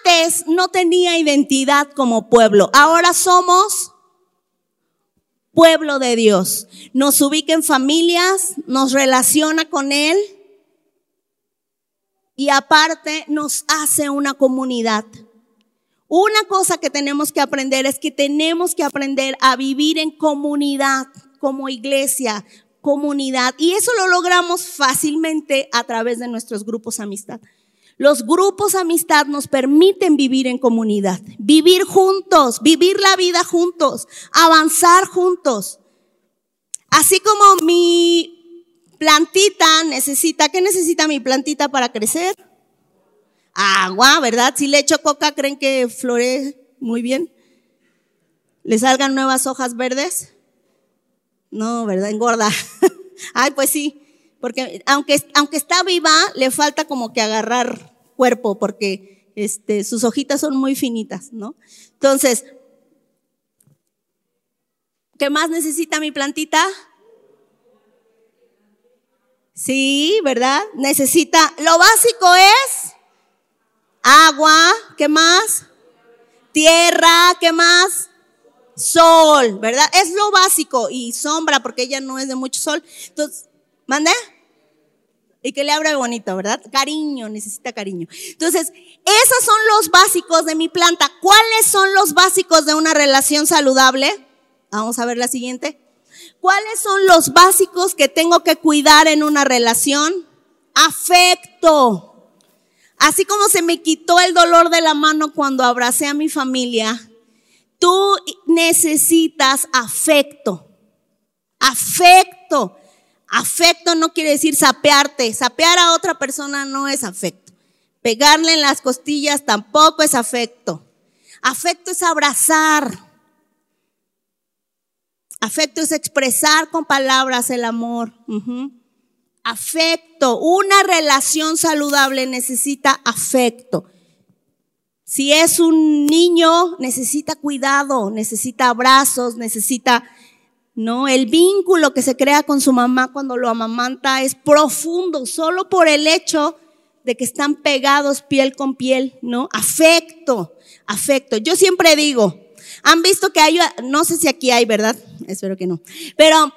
Antes no tenía identidad como pueblo, ahora somos pueblo de Dios. Nos ubica en familias, nos relaciona con Él. Y aparte nos hace una comunidad. Una cosa que tenemos que aprender es que tenemos que aprender a vivir en comunidad, como iglesia, comunidad. Y eso lo logramos fácilmente a través de nuestros grupos amistad. Los grupos amistad nos permiten vivir en comunidad, vivir juntos, vivir la vida juntos, avanzar juntos. Así como mi plantita necesita, ¿qué necesita mi plantita para crecer? Agua, ¿verdad? Si le echo coca, ¿creen que florece muy bien? ¿Le salgan nuevas hojas verdes? No, ¿verdad? Engorda. Ay, pues sí, porque aunque, aunque está viva, le falta como que agarrar cuerpo, porque este, sus hojitas son muy finitas, ¿no? Entonces, ¿qué más necesita mi plantita? Sí, ¿verdad? Necesita, lo básico es agua, ¿qué más? Tierra, ¿qué más? Sol, ¿verdad? Es lo básico y sombra porque ella no es de mucho sol. Entonces, ¿mande? Y que le abra bonito, ¿verdad? Cariño, necesita cariño. Entonces, esos son los básicos de mi planta. ¿Cuáles son los básicos de una relación saludable? Vamos a ver la siguiente. ¿Cuáles son los básicos que tengo que cuidar en una relación? Afecto. Así como se me quitó el dolor de la mano cuando abracé a mi familia, tú necesitas afecto. Afecto. Afecto no quiere decir sapearte. Sapear a otra persona no es afecto. Pegarle en las costillas tampoco es afecto. Afecto es abrazar. Afecto es expresar con palabras el amor. Afecto. Una relación saludable necesita afecto. Si es un niño, necesita cuidado, necesita abrazos, necesita, ¿no? El vínculo que se crea con su mamá cuando lo amamanta es profundo, solo por el hecho de que están pegados piel con piel, ¿no? Afecto, afecto. Yo siempre digo, han visto que hay, no sé si aquí hay, ¿verdad? Espero que no. Pero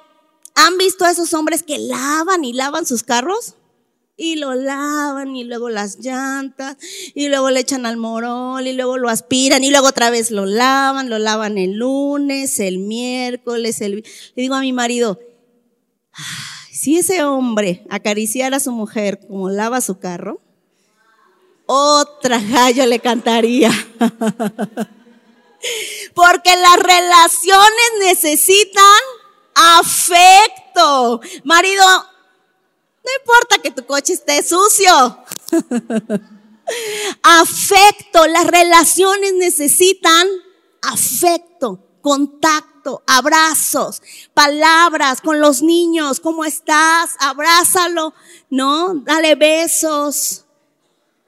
¿Han visto a esos hombres que lavan y lavan sus carros? Y lo lavan y luego las llantas y luego le echan al morol y luego lo aspiran y luego otra vez lo lavan, lo lavan el lunes, el miércoles, el... Le digo a mi marido, si ese hombre acariciara a su mujer como lava su carro, otra gallo le cantaría. Porque las relaciones necesitan afecto. Marido, no importa que tu coche esté sucio. afecto, las relaciones necesitan afecto, contacto, abrazos, palabras con los niños, ¿cómo estás? Abrázalo, ¿no? Dale besos.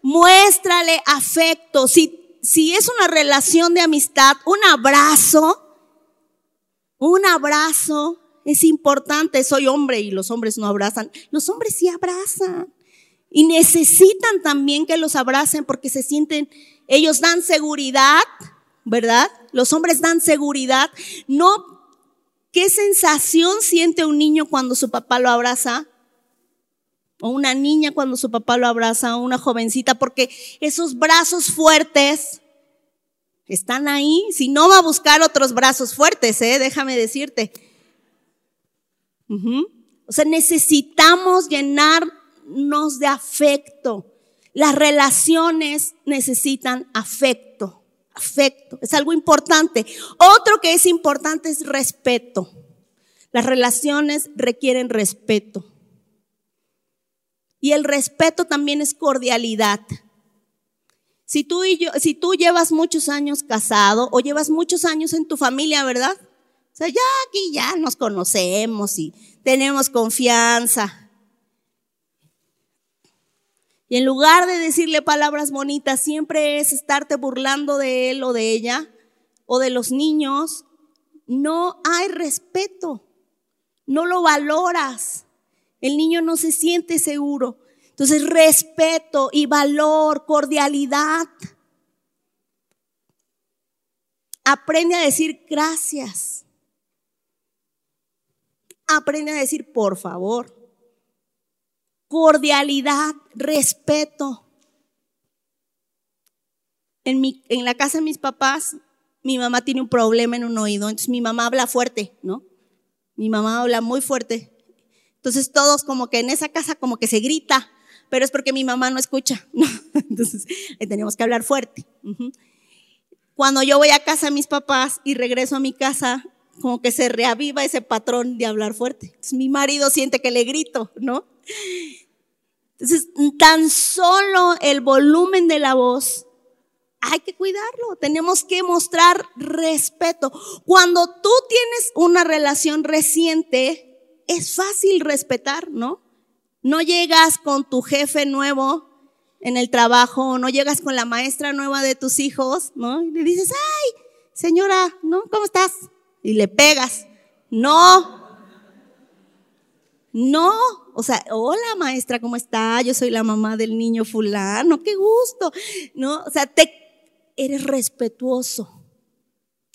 Muéstrale afecto. Si, si es una relación de amistad, un abrazo un abrazo es importante. Soy hombre y los hombres no abrazan. Los hombres sí abrazan. Y necesitan también que los abracen porque se sienten, ellos dan seguridad, ¿verdad? Los hombres dan seguridad. No, ¿qué sensación siente un niño cuando su papá lo abraza? O una niña cuando su papá lo abraza, o una jovencita, porque esos brazos fuertes están ahí. Si no va a buscar otros brazos fuertes, ¿eh? déjame decirte. O sea, necesitamos llenarnos de afecto. Las relaciones necesitan afecto. Afecto. Es algo importante. Otro que es importante es respeto. Las relaciones requieren respeto. Y el respeto también es cordialidad. Si tú, llevas muchos años casado o llevas muchos años en tu familia, ¿verdad? O sea, ya aquí ya nos conocemos y tenemos confianza. Y en lugar de decirle palabras bonitas, siempre es estarte burlando de él o de ella o de los niños. No hay respeto, no lo valoras. El niño no se siente seguro. Entonces, respeto y valor, cordialidad. Aprende a decir gracias. Aprende a decir por favor. cordialidad, respeto. En, la casa de mis papás, mi mamá tiene un problema en un oído, entonces mi mamá habla fuerte, ¿no? Mi mamá habla muy fuerte. Entonces todos como que en esa casa como que se grita, pero es porque mi mamá no escucha, ¿no? Entonces le tenemos que hablar fuerte. Cuando yo voy a casa de mis papás y regreso a mi casa, como que se reaviva ese patrón de hablar fuerte. Mi marido siente que le grito, ¿no? Entonces, tan solo el volumen de la voz hay que cuidarlo, tenemos que mostrar respeto. Cuando tú tienes una relación reciente, es fácil respetar, ¿no? No llegas con tu jefe nuevo en el trabajo, no llegas con la maestra nueva de tus hijos, ¿no? Y le dices, ay, señora, ¿no? ¿Cómo estás? Y le pegas. No. No. O sea, hola maestra, ¿cómo está? Yo soy la mamá del niño fulano, qué gusto. ¿No? O sea, te eres respetuoso.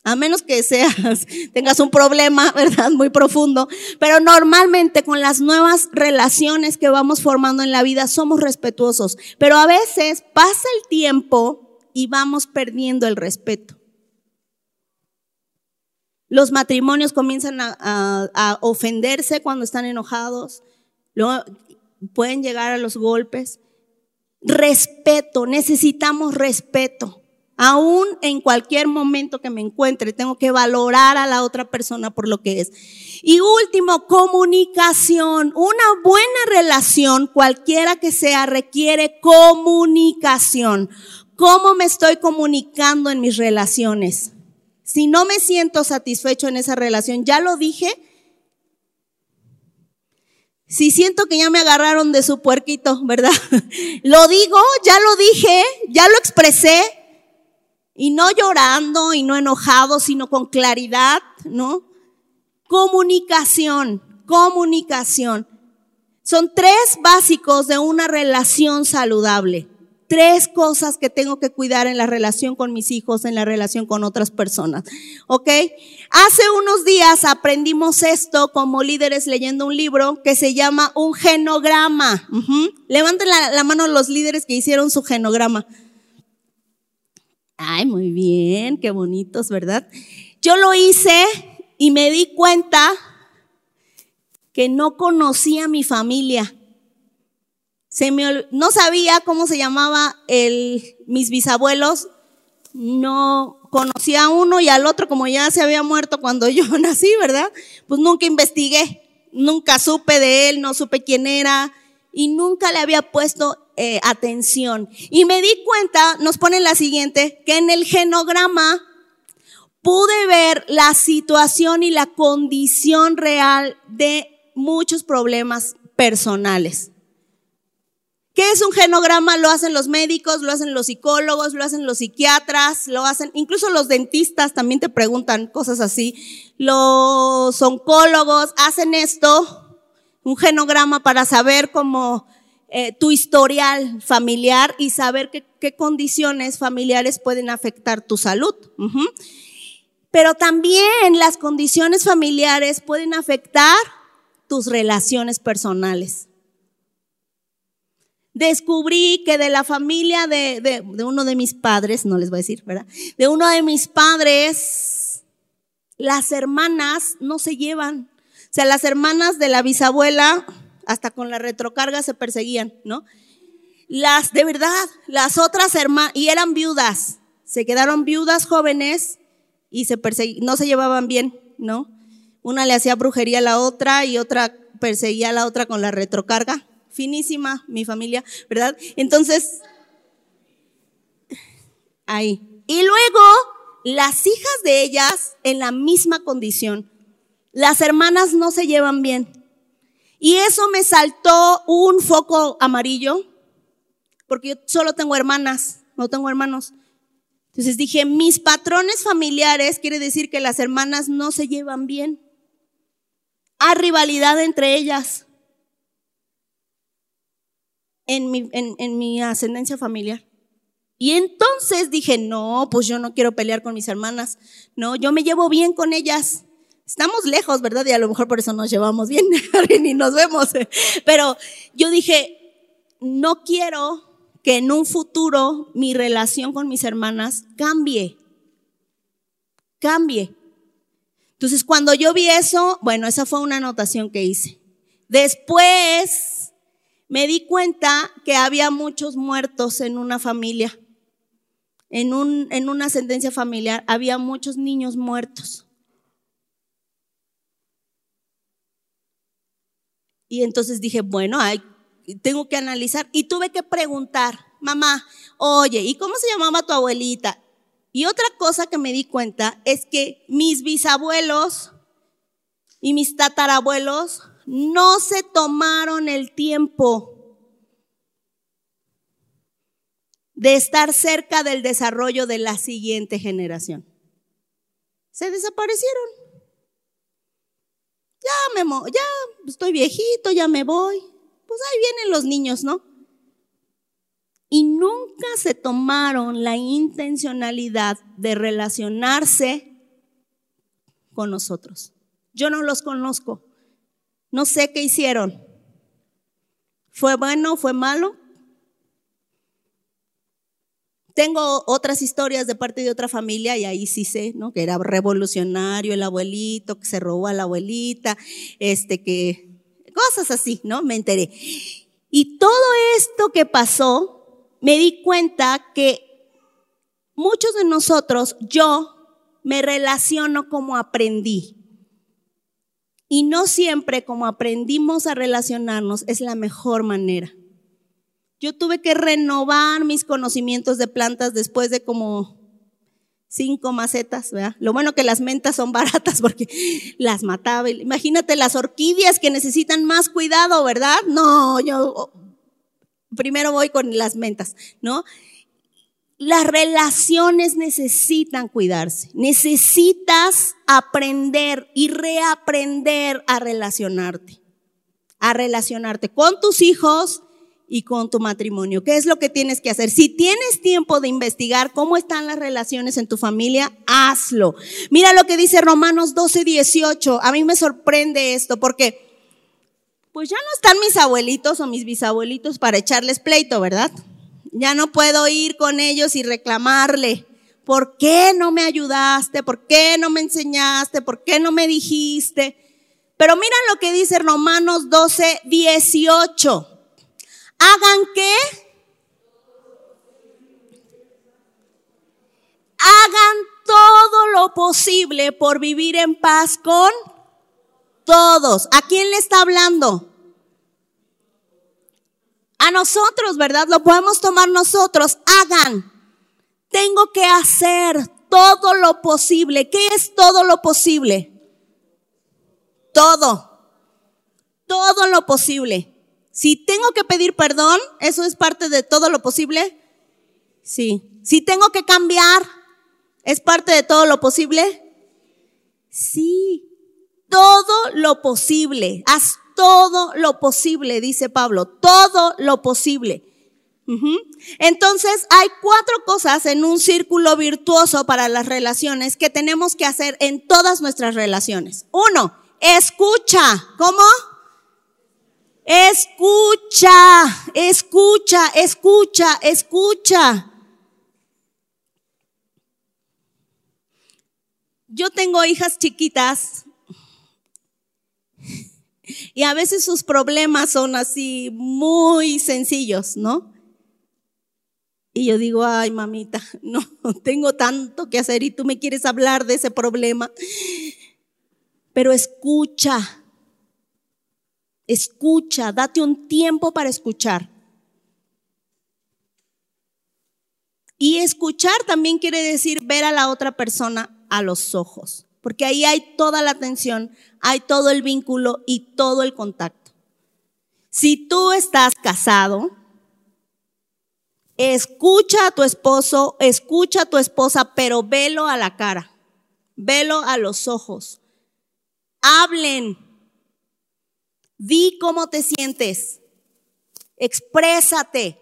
A menos que seas, tengas un problema, ¿verdad? Muy profundo. Pero normalmente con las nuevas relaciones que vamos formando en la vida somos respetuosos. Pero a veces pasa el tiempo y vamos perdiendo el respeto. Los matrimonios comienzan a, a ofenderse cuando están enojados. Luego pueden llegar a los golpes. Respeto, necesitamos respeto. Aún en cualquier momento que me encuentre, tengo que valorar a la otra persona por lo que es. Y último, comunicación. Una buena relación, cualquiera que sea, requiere comunicación. ¿Cómo me estoy comunicando en mis relaciones? Si no me siento satisfecho en esa relación, ya lo dije. Si siento que ya me agarraron de su puerquito, ¿verdad? Lo digo, ya lo dije, ya lo expresé, y no llorando y no enojado, sino con claridad, ¿no? Comunicación, comunicación. Son tres básicos de una relación saludable. Tres cosas que tengo que cuidar en la relación con mis hijos, en la relación con otras personas. ¿Ok? Hace unos días aprendimos esto como líderes leyendo un libro que se llama un genograma. Levanten la, la mano los líderes que hicieron su genograma. Ay, muy bien, qué bonitos, ¿verdad? Yo lo hice y me di cuenta que no conocía a mi familia. Se me, no sabía cómo se llamaba el, mis bisabuelos, no conocía a uno y al otro, como ya se había muerto cuando yo nací, ¿verdad? Pues nunca investigué, nunca supe de él, no supe quién era y nunca le había puesto eh, atención. Y me di cuenta, nos ponen la siguiente, que en el genograma pude ver la situación y la condición real de muchos problemas personales. ¿Qué es un genograma? Lo hacen los médicos, lo hacen los psicólogos, lo hacen los psiquiatras, lo hacen, incluso los dentistas también te preguntan cosas así. Los oncólogos hacen esto, un genograma para saber cómo eh, tu historial familiar y saber qué, condiciones familiares pueden afectar tu salud. Pero también las condiciones familiares pueden afectar tus relaciones personales. Descubrí que de la familia de, de, uno de mis padres, no les voy a decir, ¿verdad? De uno de mis padres, las hermanas no se llevan. O sea, las hermanas de la bisabuela hasta con la retrocarga se perseguían, ¿no? Las, de verdad, las otras hermanas, y eran viudas, se quedaron viudas jóvenes y se no se llevaban bien, ¿no? Una le hacía brujería a la otra y otra perseguía a la otra con la retrocarga. Finísima mi familia, ¿verdad? Entonces, ahí. Y luego, las hijas de ellas en la misma condición. Las hermanas no se llevan bien. Y eso me saltó un foco amarillo, porque yo solo tengo hermanas, no tengo hermanos. Entonces dije, mis patrones familiares quiere decir que las hermanas no se llevan bien. Hay rivalidad entre ellas en mi, en, mi ascendencia familiar. Y entonces dije, no, pues yo no quiero pelear con mis hermanas. No, yo me llevo bien con ellas. Estamos lejos, ¿verdad? Y a lo mejor por eso nos llevamos bien y nos vemos. Pero yo dije, no quiero que en un futuro mi relación con mis hermanas cambie. Cambie. Entonces, cuando yo vi eso, bueno, esa fue una anotación que hice. Después me di cuenta que había muchos muertos en una familia. En, un, en una sentencia familiar había muchos niños muertos. Y entonces dije, bueno, hay, tengo que analizar. Y tuve que preguntar, mamá, oye, ¿y cómo se llamaba tu abuelita? Y otra cosa que me di cuenta es que mis bisabuelos y mis tatarabuelos no se tomaron el tiempo de estar cerca del desarrollo de la siguiente generación. Se desaparecieron. Ya me ya estoy viejito, ya me voy. Pues ahí vienen los niños, ¿no? y nunca se tomaron la intencionalidad de relacionarse con nosotros. Yo no los conozco, no sé qué hicieron. ¿Fue bueno? ¿Fue malo? Tengo otras historias de parte de otra familia y ahí sí sé, ¿no? Que era revolucionario el abuelito, que se robó a la abuelita, este que cosas así, ¿no? Me enteré. Y todo esto que pasó me di cuenta que muchos de nosotros, yo me relaciono como aprendí. Y no siempre como aprendimos a relacionarnos es la mejor manera. Yo tuve que renovar mis conocimientos de plantas después de como cinco macetas, ¿verdad? Lo bueno que las mentas son baratas porque las mataba. Imagínate las orquídeas que necesitan más cuidado, ¿verdad? No, yo primero voy con las mentas, ¿no? Las relaciones necesitan cuidarse. Necesitas aprender y reaprender a relacionarte. A relacionarte con tus hijos y con tu matrimonio. ¿Qué es lo que tienes que hacer? Si tienes tiempo de investigar cómo están las relaciones en tu familia, hazlo. Mira lo que dice Romanos 12, 18. A mí me sorprende esto porque pues ya no están mis abuelitos o mis bisabuelitos para echarles pleito, ¿verdad? Ya no puedo ir con ellos y reclamarle, ¿por qué no me ayudaste? ¿Por qué no me enseñaste? ¿Por qué no me dijiste? Pero mira lo que dice Romanos 12, 18. ¿Hagan qué? Hagan todo lo posible por vivir en paz con todos. ¿A quién le está hablando? A nosotros, ¿verdad? Lo podemos tomar nosotros. Hagan. Tengo que hacer todo lo posible. ¿Qué es todo lo posible? Todo. Todo lo posible. Si tengo que pedir perdón, ¿eso es parte de todo lo posible? Sí. Si tengo que cambiar, ¿es parte de todo lo posible? Sí todo lo posible, haz todo lo posible, dice Pablo, todo lo posible. Entonces, hay cuatro cosas en un círculo virtuoso para las relaciones que tenemos que hacer en todas nuestras relaciones. Uno, escucha. ¿Cómo? Escucha, escucha, escucha, escucha. Yo tengo hijas chiquitas y a veces sus problemas son así muy sencillos, ¿no? Y yo digo, ay mamita, no, tengo tanto que hacer y tú me quieres hablar de ese problema. Pero escucha, escucha, date un tiempo para escuchar. Y escuchar también quiere decir ver a la otra persona a los ojos porque ahí hay toda la atención, hay todo el vínculo y todo el contacto. Si tú estás casado, escucha a tu esposo, escucha a tu esposa, pero velo a la cara, velo a los ojos. Hablen, di cómo te sientes, exprésate.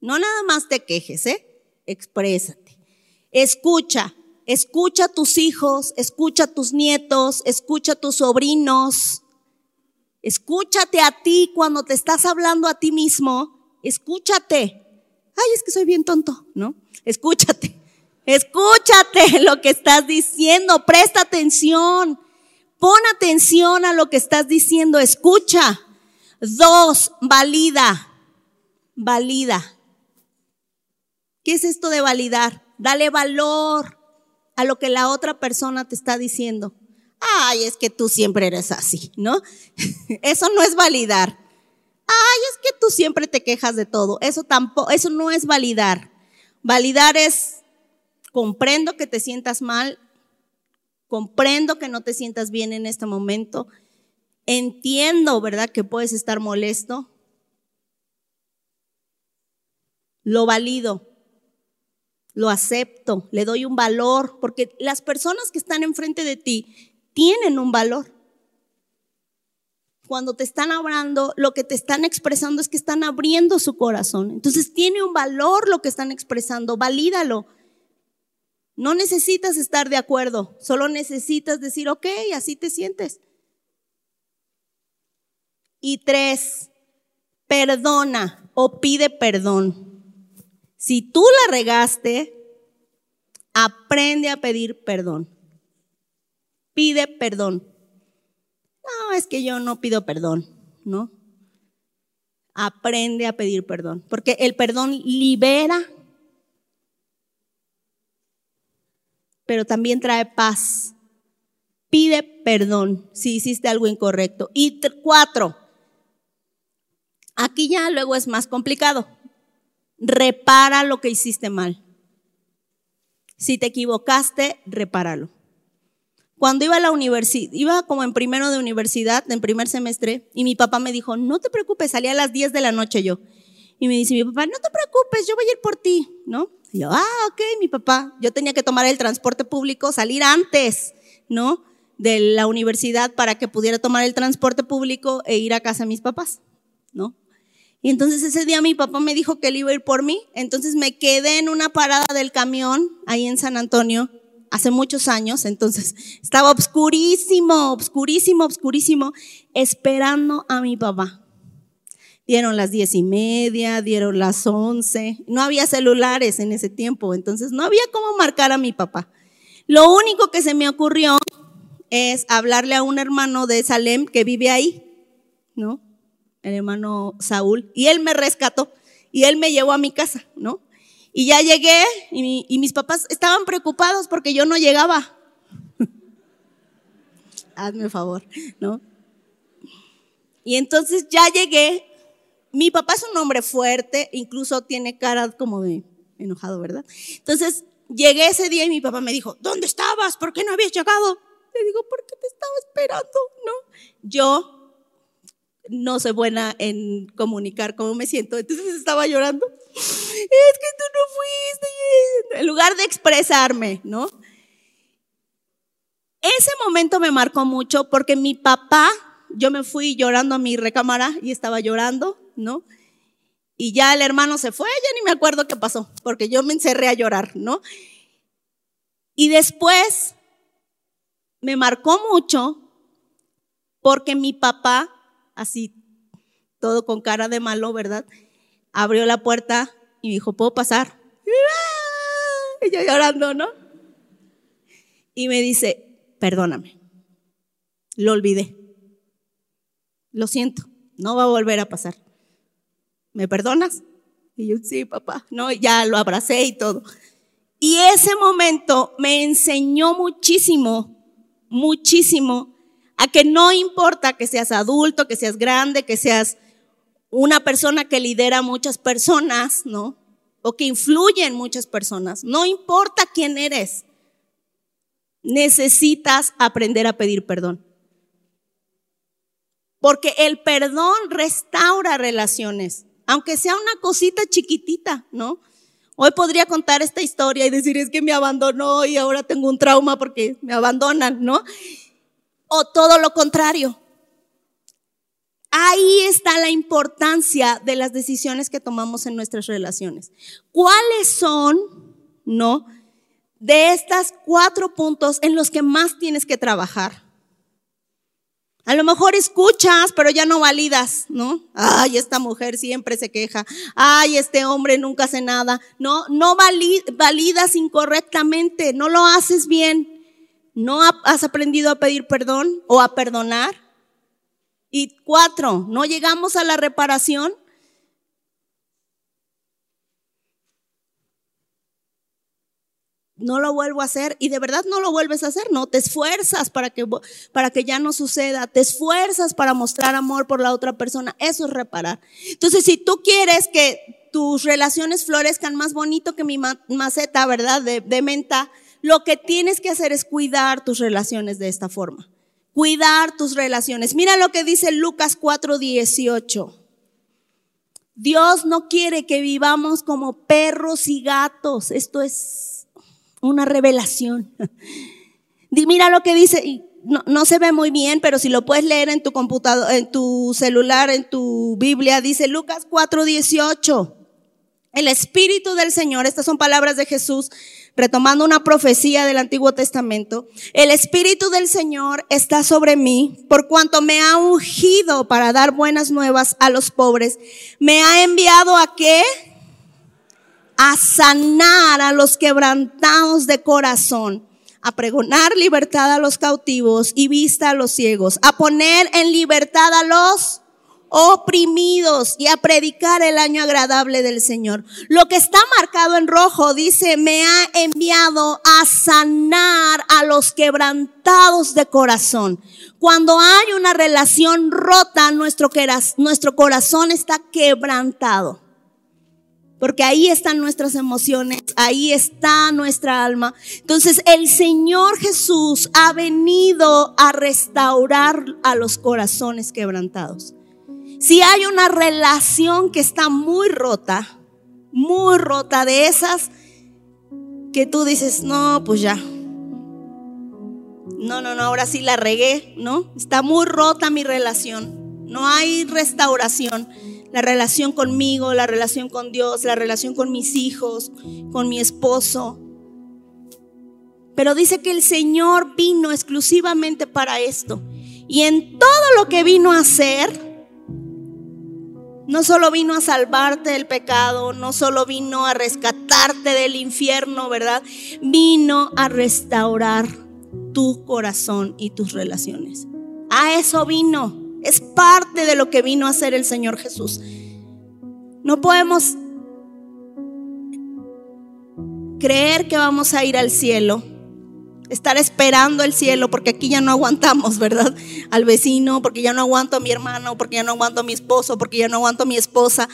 No nada más te quejes, ¿eh? Exprésate. Escucha. Escucha a tus hijos, escucha a tus nietos, escucha a tus sobrinos. Escúchate a ti cuando te estás hablando a ti mismo. Escúchate. Ay, es que soy bien tonto, ¿no? Escúchate. Escúchate lo que estás diciendo. Presta atención. Pon atención a lo que estás diciendo. Escucha. Dos, valida. Valida. ¿Qué es esto de validar? Dale valor a lo que la otra persona te está diciendo. Ay, es que tú siempre eres así, ¿no? Eso no es validar. Ay, es que tú siempre te quejas de todo. Eso tampoco, eso no es validar. Validar es comprendo que te sientas mal, comprendo que no te sientas bien en este momento, entiendo, ¿verdad?, que puedes estar molesto. Lo valido, lo acepto, le doy un valor, porque las personas que están enfrente de ti tienen un valor. Cuando te están hablando, lo que te están expresando es que están abriendo su corazón. Entonces tiene un valor lo que están expresando, valídalo. No necesitas estar de acuerdo, solo necesitas decir, ok, así te sientes. Y tres, perdona o pide perdón. Si tú la regaste, aprende a pedir perdón. Pide perdón. No, es que yo no pido perdón, ¿no? Aprende a pedir perdón, porque el perdón libera pero también trae paz. Pide perdón si hiciste algo incorrecto. Y cuatro, aquí ya luego es más complicado. Repara lo que hiciste mal. Si te equivocaste, repáralo. Cuando iba a la universidad, iba como en primero de universidad, en primer semestre, y mi papá me dijo, no te preocupes, salía a las 10 de la noche yo. Y me dice mi papá, no te preocupes, yo voy a ir por ti, ¿no? Y yo, ah, ok, mi papá. Yo tenía que tomar el transporte público, salir antes, ¿no? De la universidad para que pudiera tomar el transporte público e ir a casa de mis papás, ¿no? Y entonces ese día mi papá me dijo que él iba a ir por mí. Entonces me quedé en una parada del camión ahí en San Antonio hace muchos años. Entonces estaba obscurísimo, obscurísimo, obscurísimo, esperando a mi papá. Dieron las diez y media, dieron las once. No había celulares en ese tiempo, entonces no había cómo marcar a mi papá. Lo único que se me ocurrió es hablarle a un hermano de Salem que vive ahí, ¿no? El hermano Saúl. Y él me rescató y él me llevó a mi casa, ¿no? Y ya llegué y, y mis papás estaban preocupados porque yo no llegaba. Hazme favor, ¿no? Y entonces ya llegué mi papá es un hombre fuerte, incluso tiene cara como de enojado, ¿verdad? Entonces llegué ese día y mi papá me dijo, ¿dónde estabas? ¿Por qué no habías llegado? Le digo, porque te estaba esperando, ¿no? Yo no soy buena en comunicar cómo me siento, entonces estaba llorando. Es que tú no fuiste. En lugar de expresarme, ¿no? Ese momento me marcó mucho porque mi papá, yo me fui llorando a mi recámara y estaba llorando ¿no? Y ya el hermano se fue, ya ni me acuerdo qué pasó, porque yo me encerré a llorar, ¿no? Y después me marcó mucho porque mi papá, así todo con cara de malo, ¿verdad? Abrió la puerta y dijo, ¿puedo pasar? Y yo llorando, ¿no? Y me dice, perdóname, lo olvidé, lo siento, no va a volver a pasar. ¿Me perdonas? Y yo, sí, papá, no, ya lo abracé y todo. Y ese momento me enseñó muchísimo, muchísimo, a que no importa que seas adulto, que seas grande, que seas una persona que lidera muchas personas, ¿no? O que influye en muchas personas. No importa quién eres. Necesitas aprender a pedir perdón. Porque el perdón restaura relaciones aunque sea una cosita chiquitita, ¿no? Hoy podría contar esta historia y decir, es que me abandonó y ahora tengo un trauma porque me abandonan, ¿no? O todo lo contrario. Ahí está la importancia de las decisiones que tomamos en nuestras relaciones. ¿Cuáles son, no? de estos cuatro puntos en los que más tienes que trabajar. A lo mejor escuchas, pero ya no validas, ¿no? Ay, esta mujer siempre se queja. Ay, este hombre nunca hace nada. No, no validas incorrectamente, no lo haces bien. No has aprendido a pedir perdón o a perdonar. Y cuatro, no llegamos a la reparación no lo vuelvo a hacer y de verdad no lo vuelves a hacer, no, te esfuerzas para que, para que ya no suceda, te esfuerzas para mostrar amor por la otra persona, eso es reparar. Entonces, si tú quieres que tus relaciones florezcan más bonito que mi maceta, ¿verdad? De, menta, lo que tienes que hacer es cuidar tus relaciones de esta forma. Cuidar tus relaciones. Mira lo que dice Lucas 4:18. Dios no quiere que vivamos como perros y gatos. Esto es una revelación. Mira lo que dice, no, no, se ve muy bien, pero si lo puedes leer en tu computador, en tu celular, en tu Biblia, dice Lucas 4:18. El Espíritu del Señor, estas son palabras de Jesús, retomando una profecía del Antiguo Testamento. El Espíritu del Señor está sobre mí, por cuanto me ha ungido para dar buenas nuevas a los pobres. Me ha enviado a qué? A sanar a los quebrantados de corazón, a pregonar libertad a los cautivos y vista a los ciegos, a poner en libertad a los oprimidos y a predicar el año agradable del Señor. Lo que está marcado en rojo dice, me ha enviado a sanar a los quebrantados de corazón. Cuando hay una relación rota, nuestro, nuestro corazón está quebrantado porque ahí están nuestras emociones, ahí está nuestra alma. Entonces el Señor Jesús ha venido a restaurar a los corazones quebrantados. Si hay una relación que está muy rota, muy rota de esas que tú dices, no, pues ya. No, no, no, ahora sí la regué, ¿no? Está muy rota mi relación. No hay restauración la relación conmigo, la relación con Dios, la relación con mis hijos, con mi esposo. Pero dice que el Señor vino exclusivamente para esto. Y en todo lo que vino a hacer, no solo vino a salvarte del pecado, no solo vino a rescatarte del infierno, ¿verdad? Vino a restaurar tu corazón y tus relaciones. A eso vino. Es parte de lo que vino a hacer el Señor Jesús. No podemos creer que vamos a ir al cielo, estar esperando el cielo, porque aquí ya no aguantamos, ¿verdad? Al vecino, porque ya no aguanto a mi hermano, porque ya no aguanto a mi esposo, porque ya no aguanto a mi esposa.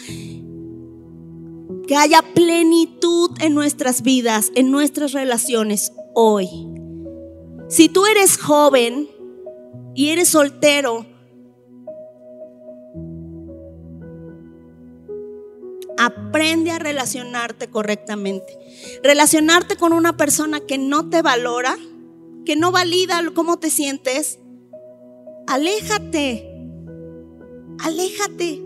Que haya plenitud en nuestras vidas, en nuestras relaciones hoy. Si tú eres joven y eres soltero, Aprende a relacionarte correctamente. Relacionarte con una persona que no te valora, que no valida cómo te sientes. Aléjate. Aléjate.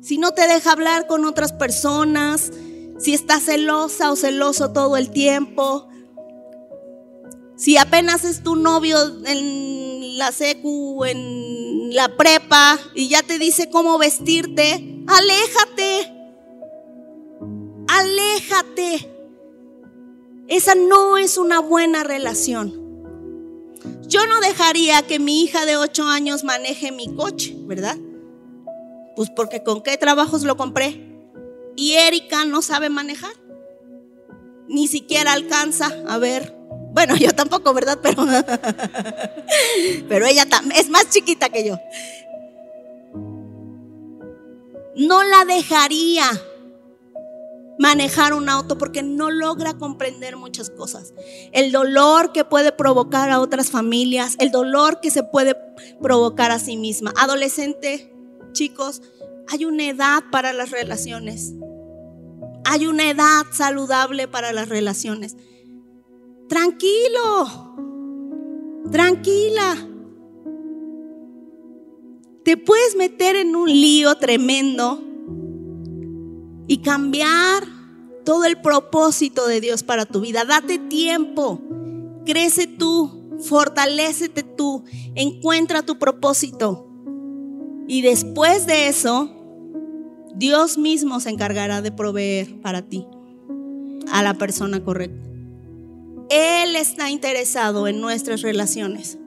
Si no te deja hablar con otras personas, si estás celosa o celoso todo el tiempo, si apenas es tu novio en la secu, en la prepa, y ya te dice cómo vestirte, Aléjate. Aléjate. Esa no es una buena relación. Yo no dejaría que mi hija de 8 años maneje mi coche, ¿verdad? Pues porque con qué trabajos lo compré. Y Erika no sabe manejar. Ni siquiera alcanza a ver. Bueno, yo tampoco, ¿verdad? Pero, pero ella es más chiquita que yo no la dejaría manejar un auto porque no logra comprender muchas cosas. El dolor que puede provocar a otras familias, el dolor que se puede provocar a sí misma. Adolescente, chicos, hay una edad para las relaciones. Hay una edad saludable para las relaciones. Tranquilo, tranquila te puedes meter en un lío tremendo y cambiar todo el propósito de Dios para tu vida. Date tiempo, crece tú, fortalécete tú, encuentra tu propósito. Y después de eso, Dios mismo se encargará de proveer para ti a la persona correcta. Él está interesado en nuestras relaciones.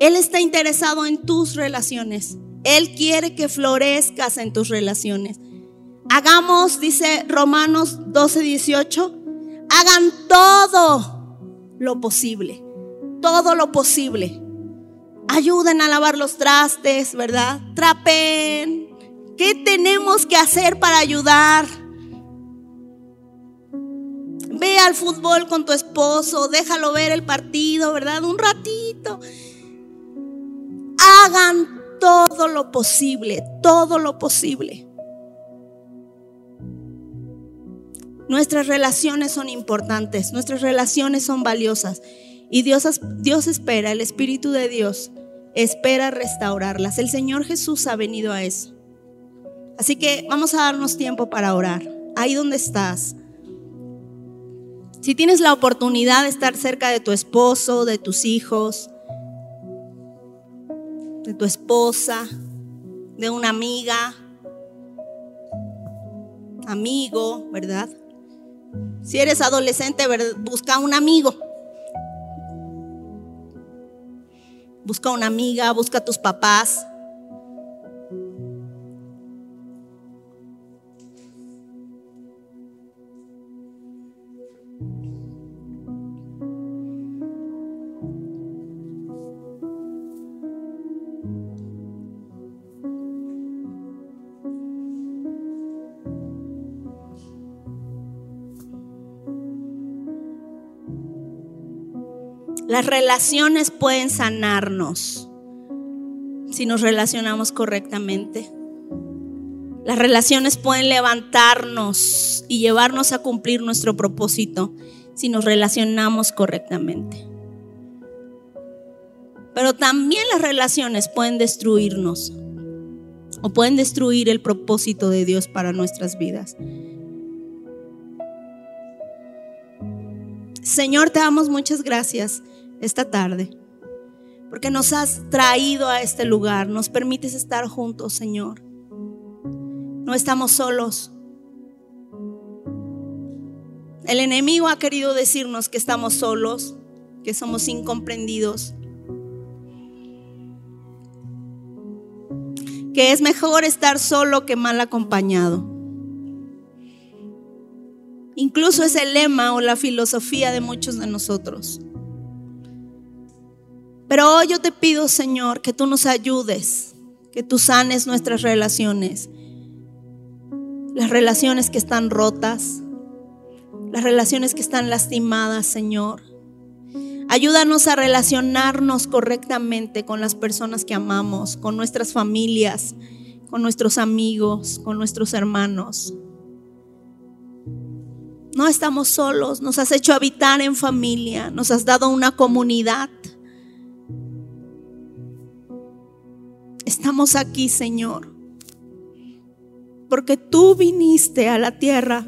Él está interesado en tus relaciones. Él quiere que florezcas en tus relaciones. Hagamos, dice Romanos 12, 18, hagan todo lo posible, todo lo posible. Ayuden a lavar los trastes, ¿verdad? Trapen. ¿Qué tenemos que hacer para ayudar? Ve al fútbol con tu esposo, déjalo ver el partido, ¿verdad? Un ratito. Hagan todo lo posible, todo lo posible. Nuestras relaciones son importantes, nuestras relaciones son valiosas y Dios, Dios espera, el Espíritu de Dios espera restaurarlas. El Señor Jesús ha venido a eso. Así que vamos a darnos tiempo para orar. Ahí donde estás. Si tienes la oportunidad de estar cerca de tu esposo, de tus hijos, de tu esposa, de una amiga, amigo, ¿verdad? Si eres adolescente, busca un amigo. Busca una amiga, busca a tus papás. Las relaciones pueden sanarnos si nos relacionamos correctamente. Las relaciones pueden levantarnos y llevarnos a cumplir nuestro propósito si nos relacionamos correctamente. Pero también las relaciones pueden destruirnos o pueden destruir el propósito de Dios para nuestras vidas. Señor, te damos muchas gracias esta tarde, porque nos has traído a este lugar, nos permites estar juntos, Señor. No estamos solos. El enemigo ha querido decirnos que estamos solos, que somos incomprendidos, que es mejor estar solo que mal acompañado. Incluso es el lema o la filosofía de muchos de nosotros. Pero hoy yo te pido, Señor, que tú nos ayudes, que tú sanes nuestras relaciones, las relaciones que están rotas, las relaciones que están lastimadas, Señor. Ayúdanos a relacionarnos correctamente con las personas que amamos, con nuestras familias, con nuestros amigos, con nuestros hermanos. No estamos solos, nos has hecho habitar en familia, nos has dado una comunidad. Estamos aquí, Señor, porque tú viniste a la tierra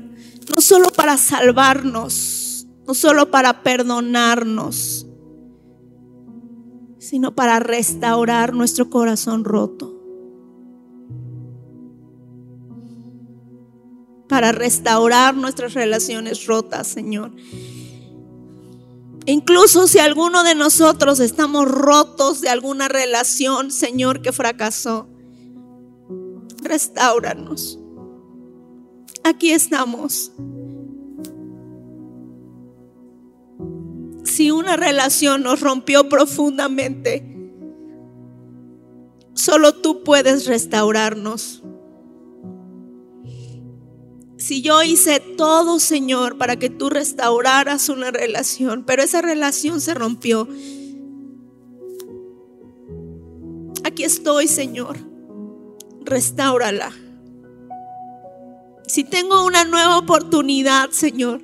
no solo para salvarnos, no solo para perdonarnos, sino para restaurar nuestro corazón roto. Para restaurar nuestras relaciones rotas, Señor. Incluso si alguno de nosotros estamos rotos de alguna relación, Señor, que fracasó, restauranos. Aquí estamos. Si una relación nos rompió profundamente, solo tú puedes restaurarnos si yo hice todo, Señor, para que tú restauraras una relación, pero esa relación se rompió. Aquí estoy, Señor. Restáurala. Si tengo una nueva oportunidad, Señor,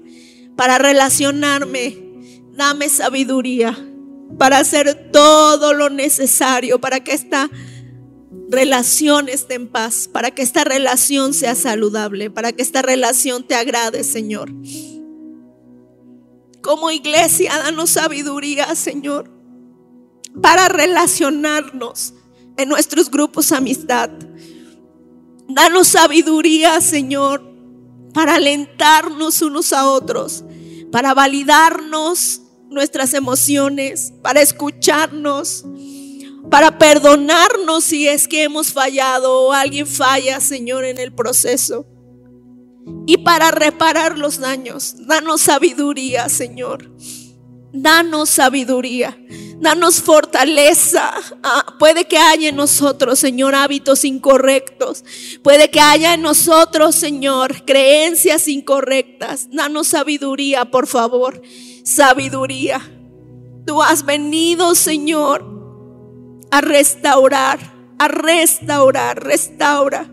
para relacionarme, dame sabiduría para hacer todo lo necesario para que esta esté en paz, para que esta relación sea saludable, para que esta relación te agrade, Señor. Como iglesia, danos sabiduría, Señor, para relacionarnos en nuestros grupos amistad. Danos sabiduría, Señor, para alentarnos unos a otros, para validarnos nuestras emociones, para escucharnos, para perdonarnos si es que hemos fallado o alguien falla, Señor, en el proceso. Y para reparar los daños, danos sabiduría, Señor. Danos sabiduría. Danos fortaleza. Ah, puede que haya en nosotros, Señor, hábitos incorrectos. Puede que haya en nosotros, Señor, creencias incorrectas. Danos sabiduría, por favor. Sabiduría. Tú has venido, Señor, a restaurar, a restaurar, restaura.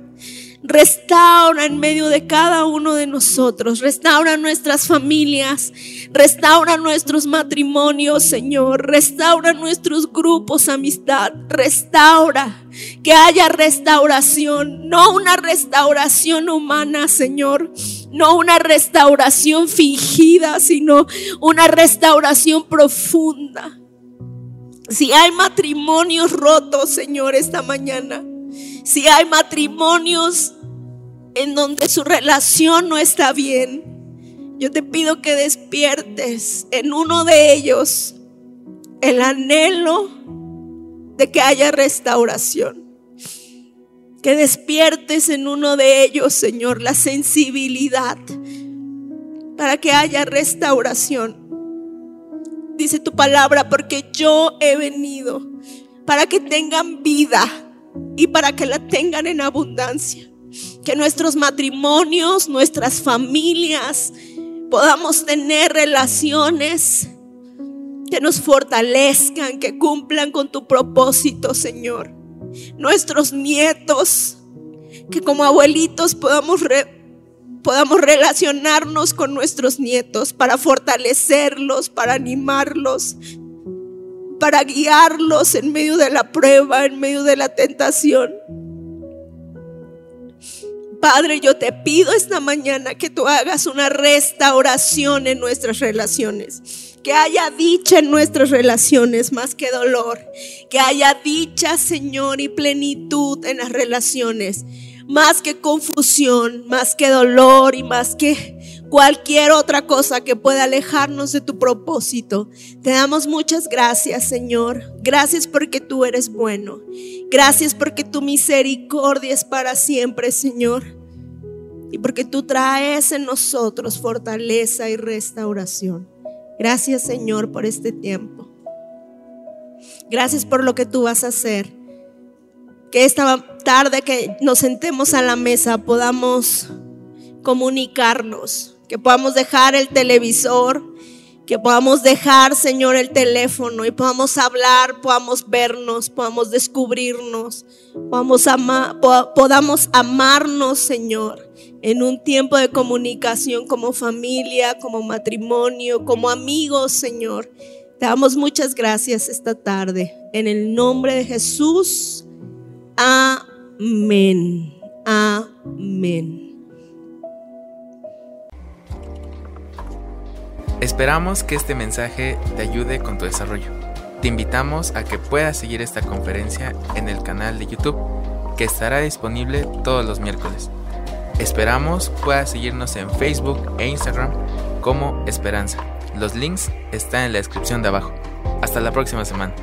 Restaura en medio de cada uno de nosotros. Restaura nuestras familias. Restaura nuestros matrimonios, Señor. Restaura nuestros grupos, amistad. Restaura. Que haya restauración. No una restauración humana, Señor. No una restauración fingida, sino una restauración profunda. Si hay matrimonios rotos, Señor, esta mañana. Si hay matrimonios en donde su relación no está bien, yo te pido que despiertes en uno de ellos el anhelo de que haya restauración. Que despiertes en uno de ellos, Señor, la sensibilidad para que haya restauración dice tu palabra, porque yo he venido para que tengan vida y para que la tengan en abundancia. Que nuestros matrimonios, nuestras familias, podamos tener relaciones que nos fortalezcan, que cumplan con tu propósito, Señor. Nuestros nietos, que como abuelitos podamos podamos relacionarnos con nuestros nietos para fortalecerlos, para animarlos, para guiarlos en medio de la prueba, en medio de la tentación. Padre, yo te pido esta mañana que tú hagas una restauración en nuestras relaciones. Que haya dicha en nuestras relaciones más que dolor. Que haya dicha, Señor, y plenitud en las relaciones más que confusión, más que dolor y más que cualquier otra cosa que pueda alejarnos de tu propósito. Te damos muchas gracias, Señor. Gracias porque tú eres bueno. Gracias porque tu misericordia es para siempre, Señor. Y porque tú traes en nosotros fortaleza y restauración. Gracias, Señor, por este tiempo. Gracias por lo que tú vas a hacer que esta tarde que nos sentemos a la mesa podamos comunicarnos, que podamos dejar el televisor, que podamos dejar, Señor, el teléfono y podamos hablar, podamos vernos, podamos descubrirnos, podamos, amarnos, Señor, en un tiempo de comunicación como familia, como matrimonio, como amigos, Señor. Te damos muchas gracias esta tarde. En el nombre de Jesús. Amén. Amén. Esperamos que este mensaje te ayude con tu desarrollo. Te invitamos a que puedas seguir esta conferencia en el canal de YouTube que estará disponible todos los miércoles. Esperamos puedas seguirnos en Facebook e Instagram como Esperanza. Los links están en la descripción de abajo. Hasta la próxima semana.